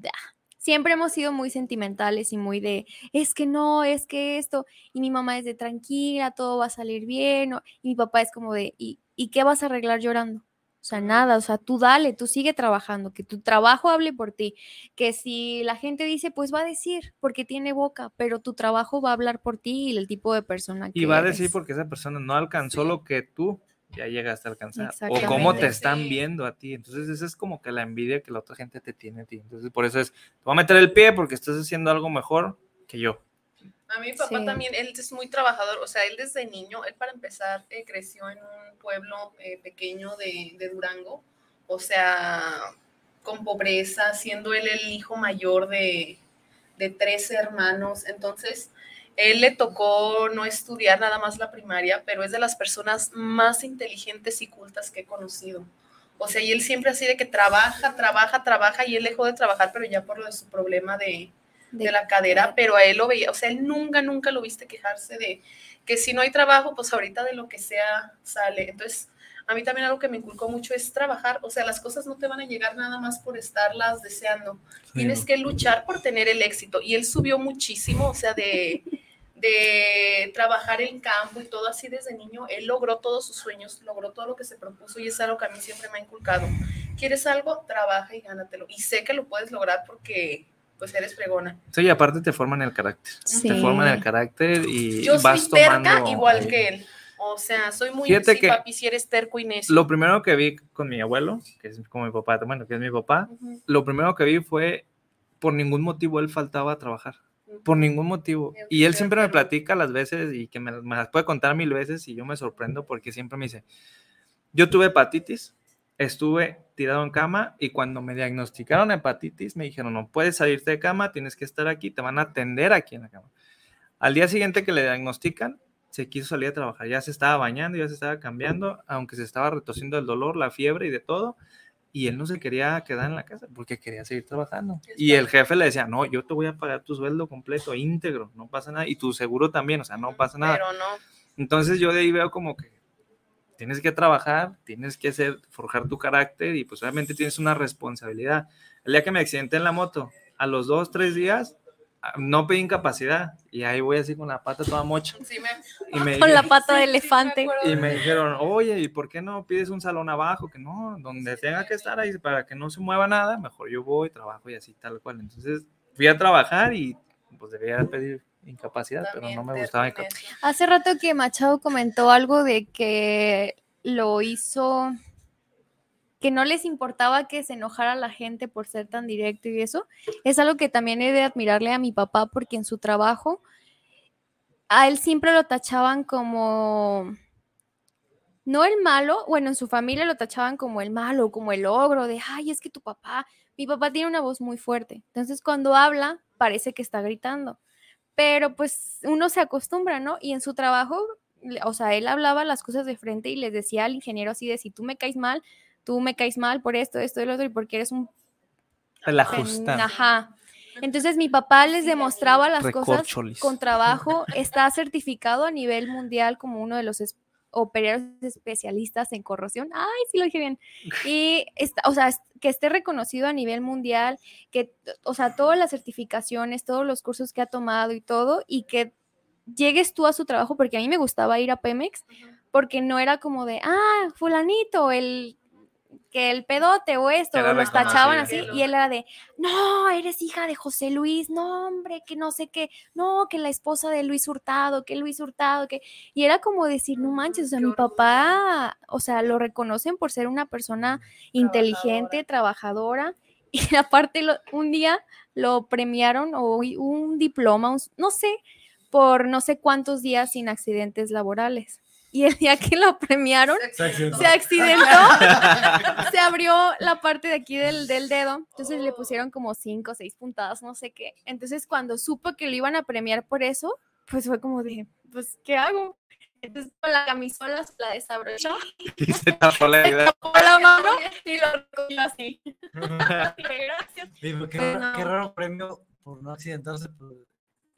C: siempre hemos sido muy sentimentales y muy de, es que no, es que esto, y mi mamá es de tranquila, todo va a salir bien, o- y mi papá es como de, ¿y, ¿y qué vas a arreglar llorando? O sea, nada, o sea, tú dale, tú sigue trabajando, que tu trabajo hable por ti, que si la gente dice, pues va a decir, porque tiene boca, pero tu trabajo va a hablar por ti y el tipo de persona que
A: Y va a decir porque esa persona no alcanzó
B: Sí.
A: lo que tú ya llegaste a alcanzar. O cómo te están viendo a ti. Entonces, esa es como que la envidia que la otra gente te tiene a ti. Entonces, por eso es, te voy a meter el pie porque estás haciendo algo mejor que yo.
B: A mi papá
C: Sí.
B: también, él es muy trabajador, o sea, él desde niño, él para empezar eh, creció en un pueblo eh, pequeño de, de Durango, o sea, con pobreza, siendo él el hijo mayor de, de 13 hermanos, entonces él le tocó no estudiar nada más la primaria, pero es de las personas más inteligentes y cultas que he conocido. O sea, y él siempre así de que trabaja, trabaja, trabaja, y él dejó de trabajar, pero ya por lo de su problema de, de la cadera, pero a él lo veía, o sea, él nunca, nunca lo viste quejarse de que si no hay trabajo, pues ahorita de lo que sea sale. Entonces, a mí también algo que me inculcó mucho es trabajar, o sea, las cosas no te van a llegar nada más por estarlas deseando. Tienes que luchar por tener el éxito. Y él subió muchísimo, o sea, de, de trabajar en campo y todo así desde niño. Él logró todos sus sueños, logró todo lo que se propuso y es algo que a mí siempre me ha inculcado. ¿Quieres algo? Trabaja y gánatelo. Y sé que lo puedes lograr porque pues eres fregona.
A: Sí, y aparte te forman el carácter.
C: Sí.
A: Te forman el carácter y
B: Yo
A: vas
B: soy terca
A: tomando.
B: igual que él. O sea, soy muy
A: Fíjate
B: sí,
A: que
B: papi, si eres terco y necio.
A: Lo primero que vi con mi abuelo, que es como mi papá, bueno, que es mi papá, lo primero que vi fue por ningún motivo él faltaba a trabajar. Por ningún motivo. Y él siempre me platica las veces y que me, me las puede contar mil veces y yo me sorprendo porque siempre me dice, yo tuve hepatitis, estuve tirado en cama y cuando me diagnosticaron hepatitis me dijeron, no puedes salirte de cama, tienes que estar aquí, te van a atender aquí en la cama. Al día siguiente que le diagnostican, se quiso salir a trabajar, ya se estaba bañando, ya se estaba cambiando, aunque se estaba retorciendo el dolor, la fiebre y de todo, y él no se quería quedar en la casa porque quería seguir trabajando. Y el jefe le decía, no, yo te voy a pagar tu sueldo completo, íntegro, no pasa nada, y tu seguro también, o sea, no pasa nada.
B: Pero no.
A: Entonces yo de ahí veo como que tienes que trabajar, tienes que hacer, forjar tu carácter y pues obviamente tienes una responsabilidad. El día que me accidenté en la moto, a los dos, tres días, no pedí incapacidad y ahí voy así con la pata toda mocha.
B: Sí me,
A: Y me,
C: Con la pata de
B: sí, sí me
C: elefante.
A: y me dijeron, oye, ¿y por qué no pides un salón abajo? Que no, donde tenga que estar ahí para que no se mueva nada, mejor yo voy, trabajo y así tal cual. Entonces fui a trabajar y pues debía pedir incapacidad, pero no me gustaba.
C: Hace rato que Machado comentó algo de que lo hizo, que no les importaba que se enojara la gente por ser tan directo y eso. Es algo que también he de admirarle a mi papá porque en su trabajo a él siempre lo tachaban como, no el malo, bueno, en su familia lo tachaban como el malo, como el ogro, de, ay, es que tu papá, mi papá tiene una voz muy fuerte. Entonces cuando habla parece que está gritando pero pues uno se acostumbra, ¿no? Y en su trabajo, o sea, él hablaba las cosas de frente y les decía al ingeniero así de si tú me caes mal, tú me caes mal por esto, esto y lo otro, y porque eres un...
A: El
C: pen-
A: ajustar.
C: Ajá. Entonces mi papá les demostraba las cosas con trabajo, está certificado a nivel mundial como uno de los es- opereros especialistas en corrosión. Ay, sí lo dije bien. Y, está, o sea, que esté reconocido a nivel mundial, que, o sea, todas las certificaciones, todos los cursos que ha tomado y todo, y que llegues tú a su trabajo, porque a mí me gustaba ir a Pemex, porque no era como de, ah, fulanito, el que el pedote o esto, o los tachaban así, y él era de, no, eres hija de José Luis, no, hombre, que no sé qué, no, que la esposa de Luis Hurtado, que Luis Hurtado, que, y era como decir, no manches, o sea, mi papá, o sea, lo reconocen por ser una persona inteligente, trabajadora, y aparte lo- un día lo premiaron o un diploma, un- no sé, por no sé cuántos días sin accidentes laborales. Y el día que lo premiaron,
D: Se accidentó.
C: se accidentó, se abrió la parte de aquí del, del dedo, entonces le pusieron como cinco o seis puntadas, no sé qué. Entonces cuando supo que lo iban a premiar por eso, pues fue como de, pues, ¿qué hago? Entonces con la camisola se la desabrochó,
A: Y se tapó la
C: se
A: idea.
C: tapó la mano y lo recogió así. Dije, Gracias.
D: Digo, qué, qué raro premio por no accidentarse, pues,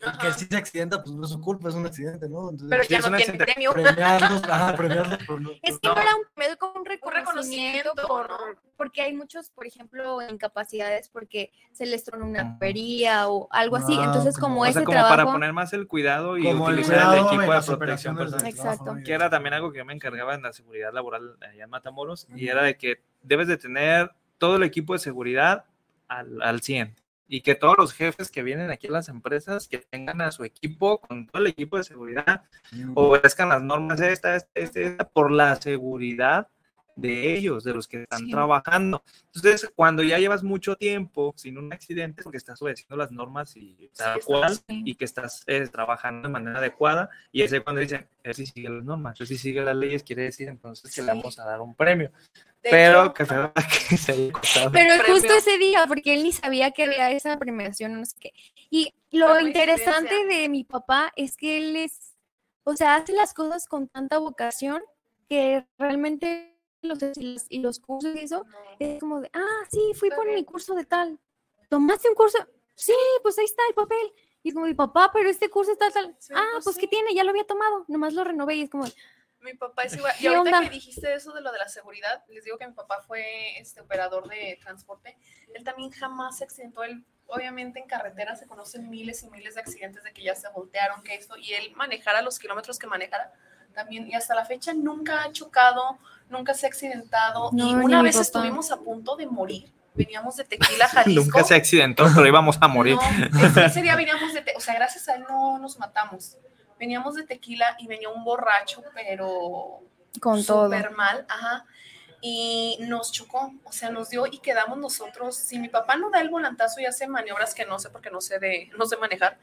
B: Ajá.
D: que sí se accidenta, pues no es su culpa, es un accidente, ¿no? Entonces,
B: Pero
A: Sí,
B: ya no tiene premio.
D: premiarlos, ajá, premiarlos por no-
C: Es que
A: No.
C: era un premio, como un
B: reconocimiento,
C: reconocimiento, por-
B: ¿no?
C: porque hay muchos, por ejemplo, incapacidades porque se les tronó una
A: Ujú.
C: tubería o algo así.
D: Ah,
C: Entonces,
D: como-
C: como,
A: O
C: ese
A: sea, como
C: trabajo,
A: para poner más el cuidado y
D: como el
A: utilizar el,
D: cuidado
A: equipo de protección personal.
C: Exacto.
A: que era también algo que yo me encargaba en la seguridad laboral allá en Matamoros, y era de que debes de tener todo el equipo de seguridad al, al 100. Y que todos los jefes que vienen aquí a las empresas, que tengan a su equipo con todo el equipo de seguridad, obedezcan las normas esta, esta, esta, esta, por la seguridad de ellos, de los que están
C: Sí.
A: trabajando. Entonces, cuando ya llevas mucho tiempo sin un accidente, porque estás obedeciendo las normas y tal
B: está-
A: cual,
C: sí.
A: y que estás eh, trabajando de manera adecuada, y ese cuando dicen, él sí sigue las normas, él sí sigue las leyes, quiere decir entonces que le
B: Sí.
A: vamos a dar un premio.
B: De
A: Pero
B: hecho,
A: que feo que se haya.
C: Pero justo ese día, porque él ni sabía que había esa premiación, no sé qué. Y lo
B: Fue
C: interesante de mi papá es que él es, o sea, hace las cosas con tanta vocación que realmente los, y los- cursos y eso, es como de, ah, sí, fui por mi curso de tal. ¿Tomaste un curso? Sí, pues ahí está el papel. Y es como, mi papá, pero este curso está tal.
B: Sí,
C: ah,
B: pues
C: pues ¿qué tiene? Ya lo había tomado. Nomás lo renové y es como,
B: Mi papá es igual. Y
C: ¿Qué
B: ahorita
C: onda?
B: que dijiste eso de lo de la seguridad, les digo que mi papá fue este operador de transporte. Él también jamás se accidentó. Él, obviamente, en carretera se conocen miles y miles de accidentes de que ya se voltearon, que esto, y él manejara los kilómetros que manejara también. Y hasta la fecha nunca ha chocado, nunca se ha accidentado.
C: No,
B: y una vez
C: papá.
B: estuvimos a punto de morir. Veníamos de Tequila, Jalisco.
A: Nunca se accidentó, pero íbamos a morir.
B: No, ese, día veníamos de, te- o sea, gracias a él no nos matamos. Veníamos de tequila y venía un borracho, pero
C: con todo.
B: súper mal, ajá. Y nos chocó, o sea, nos dio y quedamos nosotros. Si mi papá no da el volantazo y hace maniobras que no sé porque no sé de, no sé manejar,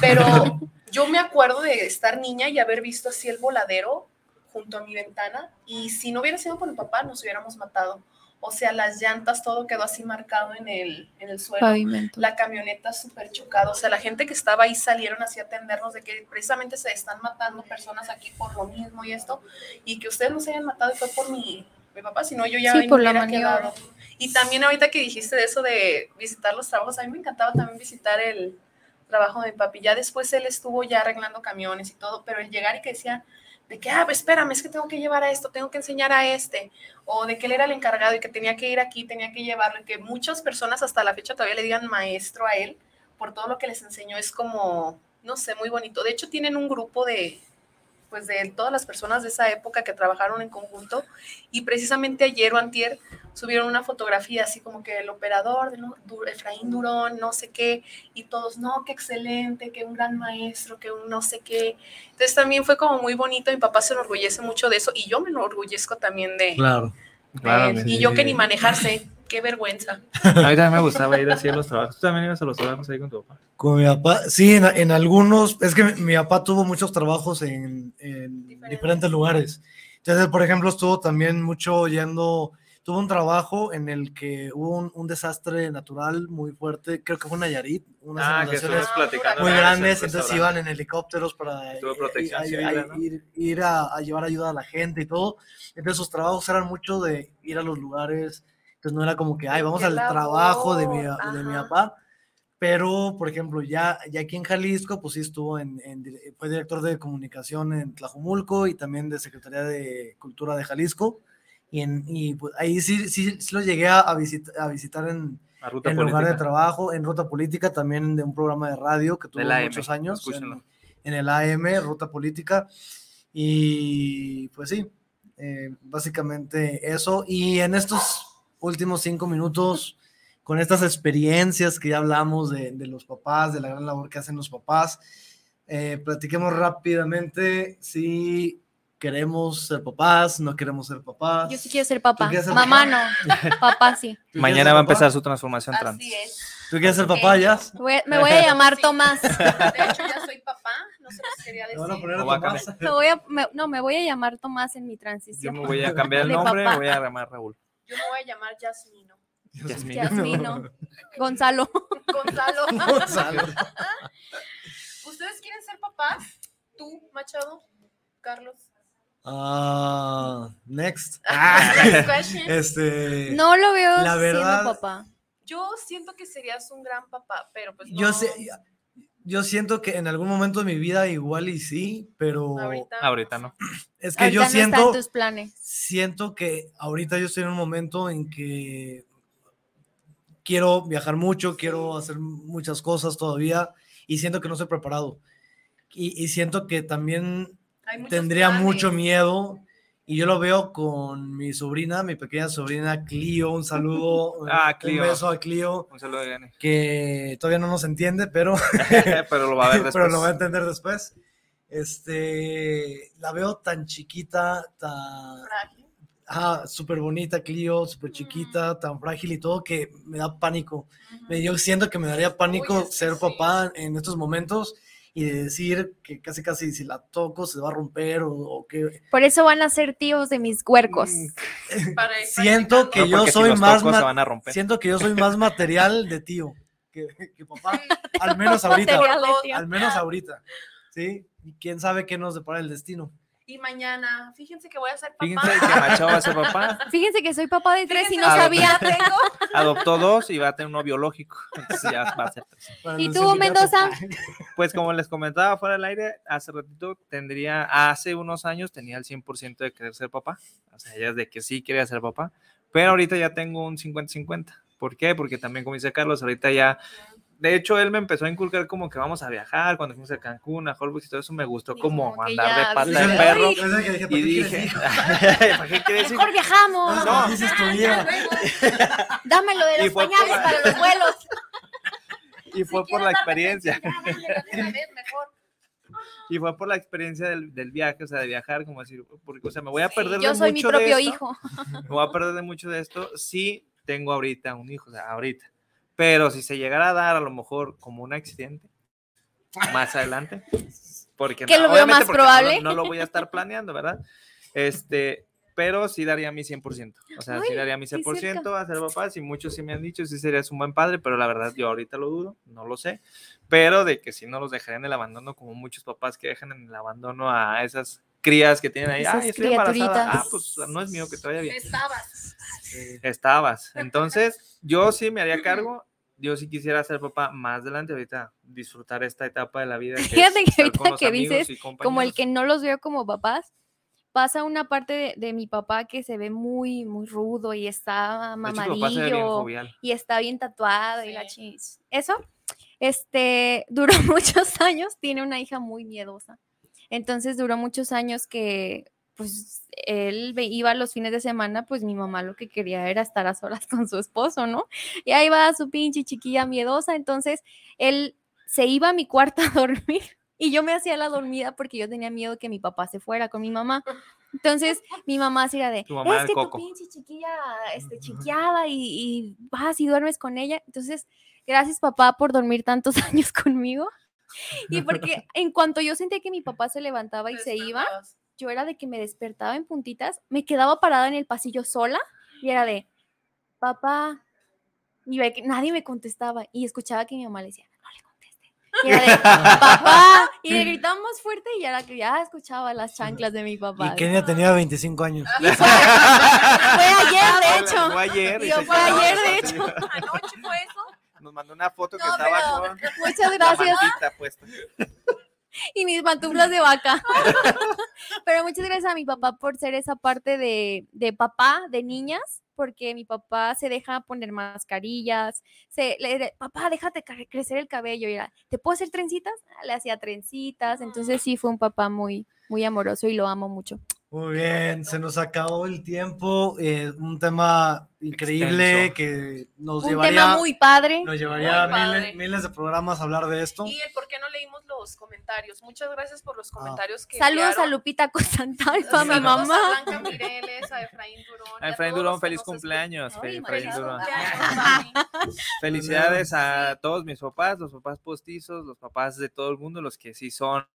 B: pero yo me acuerdo de estar niña y haber visto así el voladero junto a mi ventana. Y si no hubiera sido por mi papá, nos hubiéramos matado. O sea, las llantas, todo quedó así marcado en el, en el suelo
C: Pavimento.
B: la camioneta súper chocada. O sea, la gente que estaba ahí salieron así a atendernos de que precisamente se están matando personas aquí por lo mismo y esto, y que ustedes no se hayan matado y fue por mi, mi papá, sino yo ya
C: Sí, por la
B: quedado. Y también ahorita que dijiste de eso de visitar los trabajos, a mí me encantaba también visitar el trabajo de mi papi. Ya después él estuvo ya arreglando camiones y todo, pero el llegar y que decía de que, ah, pues espérame, es que tengo que llevar a esto, tengo que enseñar a este, o de que él era el encargado y que tenía que ir aquí, tenía que llevarlo, y que muchas personas hasta la fecha todavía le digan maestro a él por todo lo que les enseñó, es como, no sé, muy bonito. De hecho, tienen un grupo de, pues, de todas las personas de esa época que trabajaron en conjunto, y precisamente ayer o antier subieron una fotografía así como que el operador de Efraín Durón, no sé qué, y todos, no, qué excelente, que un gran maestro, que un no sé qué. Entonces también fue como muy bonito, mi papá se enorgullece mucho de eso, y yo me enorgullezco también de,
D: Claro.
A: Claro
B: y yo que ni manejarse, qué vergüenza.
A: A mí también me gustaba ir así a los trabajos. ¿Tú también ibas a los trabajos ahí con tu papá?
D: Con mi papá, sí, en, en algunos, es que mi, mi papá tuvo muchos trabajos en, en
B: Diferentes.
D: diferentes lugares. Entonces, por ejemplo, estuvo también mucho yendo, tuvo un trabajo en el que hubo un, un desastre natural muy fuerte, creo que fue en Nayarit, unas
A: Ah, que
D: inundaciones muy grandes, entonces iban en helicópteros para
A: Tuvo protección civil,
D: a-
A: ¿no?
D: ir, ir a, a llevar ayuda a la gente y todo. Entonces sus trabajos eran mucho de ir a los lugares, entonces no era como que, ay, vamos al trabajo de mi, de mi papá. Pero, por ejemplo, ya, ya aquí en Jalisco, pues sí estuvo en, fue director de comunicación en Tlajumulco y también de Secretaría de Cultura de Jalisco. Y, en, y pues ahí sí, sí, sí lo llegué a, a visit- a visitar en,
A: A ruta
D: en lugar de trabajo, en Ruta Política, también de un programa de radio que tuvo
A: AM,
D: muchos años en el AM, Ruta Política. Y pues sí, eh, básicamente eso. Y en estos últimos cinco minutos, con estas experiencias que ya hablamos de, de los papás, de la gran labor que hacen los papás, eh, platiquemos rápidamente si queremos ser papás, no queremos ser papás.
C: Yo sí quiero ser papá.
D: ser
C: Mamá no, papá sí.
D: ¿Tú quieres
A: Mañana va a
D: papá?
A: empezar su transformación trans.
B: Así es.
D: ¿Tú quieres ser papá ya?
C: Me voy a llamar
B: Sí.
C: Tomás.
B: De hecho, ya soy papá, no se los quería
D: Te
B: decir.
D: van a poner
A: O va a
D: Tomás.
C: Me voy a, me- no, me voy a llamar Tomás en mi
A: Yo
C: transición.
A: me voy a cambiar el nombre,
C: papá.
A: voy a llamar Raúl.
B: Yo me voy a llamar Yasmino.
C: Yasmino. Gonzalo.
B: Gonzalo.
D: Gonzalo.
B: ¿Ustedes quieren ser papás? ¿Tú, Machado? Carlos.
D: Ah, next.
B: Next question.
D: Este.
C: No lo veo
D: La verdad-
C: siendo papá.
B: Yo siento que serías un gran papá, pero pues no.
D: Yo sé, yo siento que en algún momento de mi vida igual y sí, pero
B: Ahorita,
A: Ahorita no.
D: es que
C: Ahorita
D: yo
C: no está en
D: siento,
C: tus planes.
D: siento que ahorita yo estoy en un momento en que quiero viajar mucho, quiero hacer muchas cosas todavía y siento que no estoy preparado. Y, y siento que también tendría
B: planes.
D: mucho miedo y yo lo veo con mi sobrina, mi pequeña sobrina Clio, un saludo,
A: Ah,
D: un
A: Clio.
D: beso a Clio,
A: Un saludo,
D: que todavía no nos entiende, pero,
A: Pero lo va a ver después.
D: pero lo va a entender después. Este, la veo tan chiquita, tan,
B: Frágil.
D: ah, súper bonita Clio, súper chiquita, tan frágil y todo que me da pánico. Me, yo siento que me daría pánico
B: Uy,
D: ser
B: sí.
D: papá en estos momentos y de decir que casi casi si la toco se va a romper o, o que
C: Por eso van a ser tíos de mis huercos.
D: Mm, siento que
A: No,
D: yo
A: si
D: soy
A: los
D: más
A: tocos
D: ma-
A: se van a romper.
D: siento que yo soy más material de tío que, que papá, al menos ahorita, al menos ahorita, ¿sí? Y quién sabe qué nos depara el destino.
B: Y mañana, fíjense que voy a ser papá.
A: Fíjense que Machado va a ser papá.
C: Fíjense que soy papá de tres y no sabía.
B: tengo.
A: Adoptó dos y va a tener uno biológico. Entonces ya va a ser tres.
C: ¿Y tú. Mendoza?
A: Pues como les comentaba fuera del aire, hace ratito tendría, hace unos años tenía el 100% de querer ser papá. O sea, ya es de que sí quería ser papá. Pero ahorita ya tengo un 50-50. ¿Por qué? Porque también, como dice Carlos, ahorita ya... De hecho, él me empezó a inculcar como que vamos a viajar cuando fuimos a Cancún, a Holbox y todo eso me gustó como
C: como
A: andar
C: ya
A: de pata de
C: "Ay,
A: perro.
D: Es el que dije, ¿para
A: Y dije? ¿para qué quieres ir?
C: Mejor viajamos.
D: No, dices tu vida.
C: Dámelo de los
A: fue
C: pañales
A: por-
C: para los vuelos.
A: Y fue por la experiencia. Y fue por la experiencia del, del viaje, o sea, de viajar, como decir, porque, o sea, me voy a perder
C: Yo
A: de
C: soy mi
A: mucho de
C: propio
A: esto,
C: hijo.
A: Me voy a perder de mucho de esto. Sí, tengo ahorita un hijo, o sea, ahorita. Pero si se llegara a dar, a lo mejor como un accidente, más adelante, porque
C: Que lo veo más
A: porque no lo-
C: probable.
A: No, lo voy a estar planeando, ¿verdad? Este, pero sí daría mi 100%. O sea, sí
C: Ay,
A: daría mi
C: sí,
A: 100%
C: cierto.
A: a ser papá. Si muchos sí me han dicho, sí serías un buen padre, pero la verdad yo ahorita lo dudo, no lo sé. Pero de que sí no los dejaré en el abandono, como muchos papás que dejan en el abandono a esas crías que tienen ahí.
C: Esas
A: Ay, estoy embarazada. Ah, pues no es mío, que te vaya bien.
B: Estabas.
A: Estabas. Entonces, yo sí me haría cargo. Yo sí quisiera ser papá más adelante, ahorita disfrutar esta etapa de la vida. que
C: Fíjate que ahorita que dices, Como el que no los veo como papás, pasa una parte de, de mi papá que se ve muy, muy rudo y está
A: jovial.
C: y está bien tatuado y la
B: Sí.
C: chis. Eso, este, duró muchos años, tiene una hija muy miedosa. Entonces duró muchos años que, pues, él iba los fines de semana, pues mi mamá lo que quería era estar a solas con su esposo, ¿no? Y ahí va su pinche chiquilla miedosa. Entonces, él se iba a mi cuarto a dormir y yo me hacía la dormida porque yo tenía miedo que mi papá se fuera con mi mamá. Entonces, mi mamá hacía de,
A: Tu mamá
C: es que
A: coco".
C: tu pinche chiquilla, este, chiqueada y, y vas y duermes con ella. Entonces, gracias papá por dormir tantos años conmigo. Y porque en cuanto yo sentía que mi papá se levantaba y se iba. Yo era de que me despertaba en puntitas, me quedaba parada en el pasillo sola y era de, papá, y ve que nadie me contestaba y escuchaba que mi mamá le decía, no le conteste. Y era de, papá, y le gritaba más fuerte y era que ya escuchaba las chanclas de mi papá.
D: Y Kenia tenía 25 años.
C: Fue ayer, de hecho.
A: Fue ayer. y
C: Yo fue ayer, de hecho.
B: Anoche fue eso.
A: Nos mandó una foto que
C: No,
A: estaba
C: pero
A: con
C: Muchas
A: la
C: gracias.
A: puesta.
C: y mis pantuflas de vaca. Pero muchas gracias a mi papá por ser esa parte de, de papá de niñas, porque mi papá se deja poner mascarillas, se, le, le- papá, déjate cre- crecer el cabello, y era, ¿te puedo hacer trencitas? Ah, Le hacía trencitas, entonces sí fue un papá muy, muy amoroso y lo amo mucho.
D: Muy bien, se nos acabó el tiempo. eh, un tema increíble
A: Extenso.
D: que nos
C: Un
D: llevaría,
C: tema muy padre.
D: nos llevaría
B: padre.
D: miles, miles de programas a hablar de esto.
B: Y el por qué no leímos los comentarios. Muchas gracias por los
D: Ah.
B: comentarios que
C: Saludos a. Lupita Constantalfa, mi mamá.
B: A Blanca Mireles, a Efraín Durón.
A: A Efraín Durón, feliz cumpleaños.
C: Ay,
A: Efraín
B: Feliz
A: Durón.
B: cumpleaños, Dani.
A: Felicidades a todos mis papás, los papás postizos, los papás de todo el mundo, los que sí son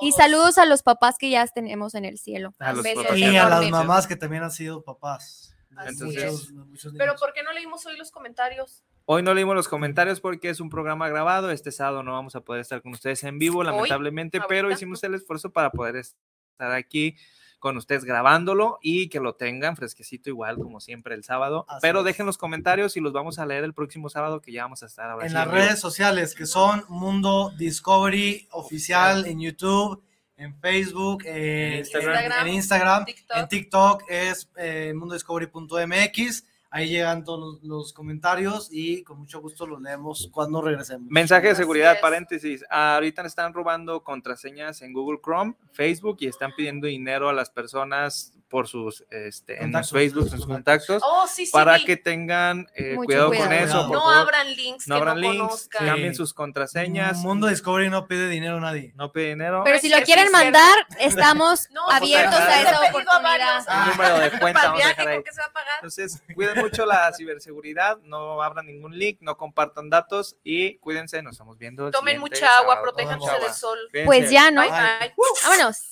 B: Y
C: saludos a los papás que ya tenemos en el cielo.
A: A los
C: Besos
A: papás.
D: Y a las mamás que también han sido papás.
A: Entonces-
D: muchos- muchos
B: Pero. ¿por qué no leímos hoy los comentarios?
A: Hoy no leímos los comentarios porque es un programa grabado. Este sábado no vamos a poder estar con ustedes en vivo, lamentablemente, pero
B: ahorita.
A: hicimos el esfuerzo para poder estar aquí con ustedes grabándolo y que lo tengan fresquecito igual como siempre el sábado.
D: Así
A: Pero
D: es.
A: dejen los comentarios y los vamos a leer el próximo sábado que ya vamos a estar ahora
D: en
A: sí
D: las redes sociales que son Mundo Discovery Oficial en YouTube, en Facebook, eh,
A: En Instagram.
D: en, en Instagram,
B: TikTok.
D: en TikTok es eh, mundodiscovery.mx. Ahí llegan todos los, los comentarios y con mucho gusto los leemos cuando regresemos.
A: Mensaje de seguridad,
B: es.
A: paréntesis. Ahorita están robando contraseñas en Google Chrome, Facebook y están pidiendo dinero a las personas por sus, este, en sus Facebook,
D: sus
A: en sus contactos,
B: Oh, sí, sí.
A: para que tengan eh, cuidado, con eso. por
B: no abran links
A: no
B: que
A: abran
B: no
A: links,
B: conozcan.
A: cambien
D: Sí.
A: sus contraseñas,
D: Mundo Discovery no pide dinero a nadie.
A: no pide dinero.
C: Pero si lo quieren mandar, estamos
B: No,
C: abiertos
A: pues,
C: a esa
B: a
C: oportunidad.
B: varios.
A: Un número de cuenta
B: Para el
A: vamos a
B: viaje,
A: dejar ahí.
B: ¿con qué se va a pagar?
A: Entonces, cuiden mucho la ciberseguridad, no abran ningún link, no compartan datos y cuídense, nos estamos viendo. el
B: Tomen mucha agua, protéjanse del sol.
C: Pues ya, ¿no?
B: Bye, bye.
C: Vámonos.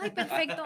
C: Ay, perfecto.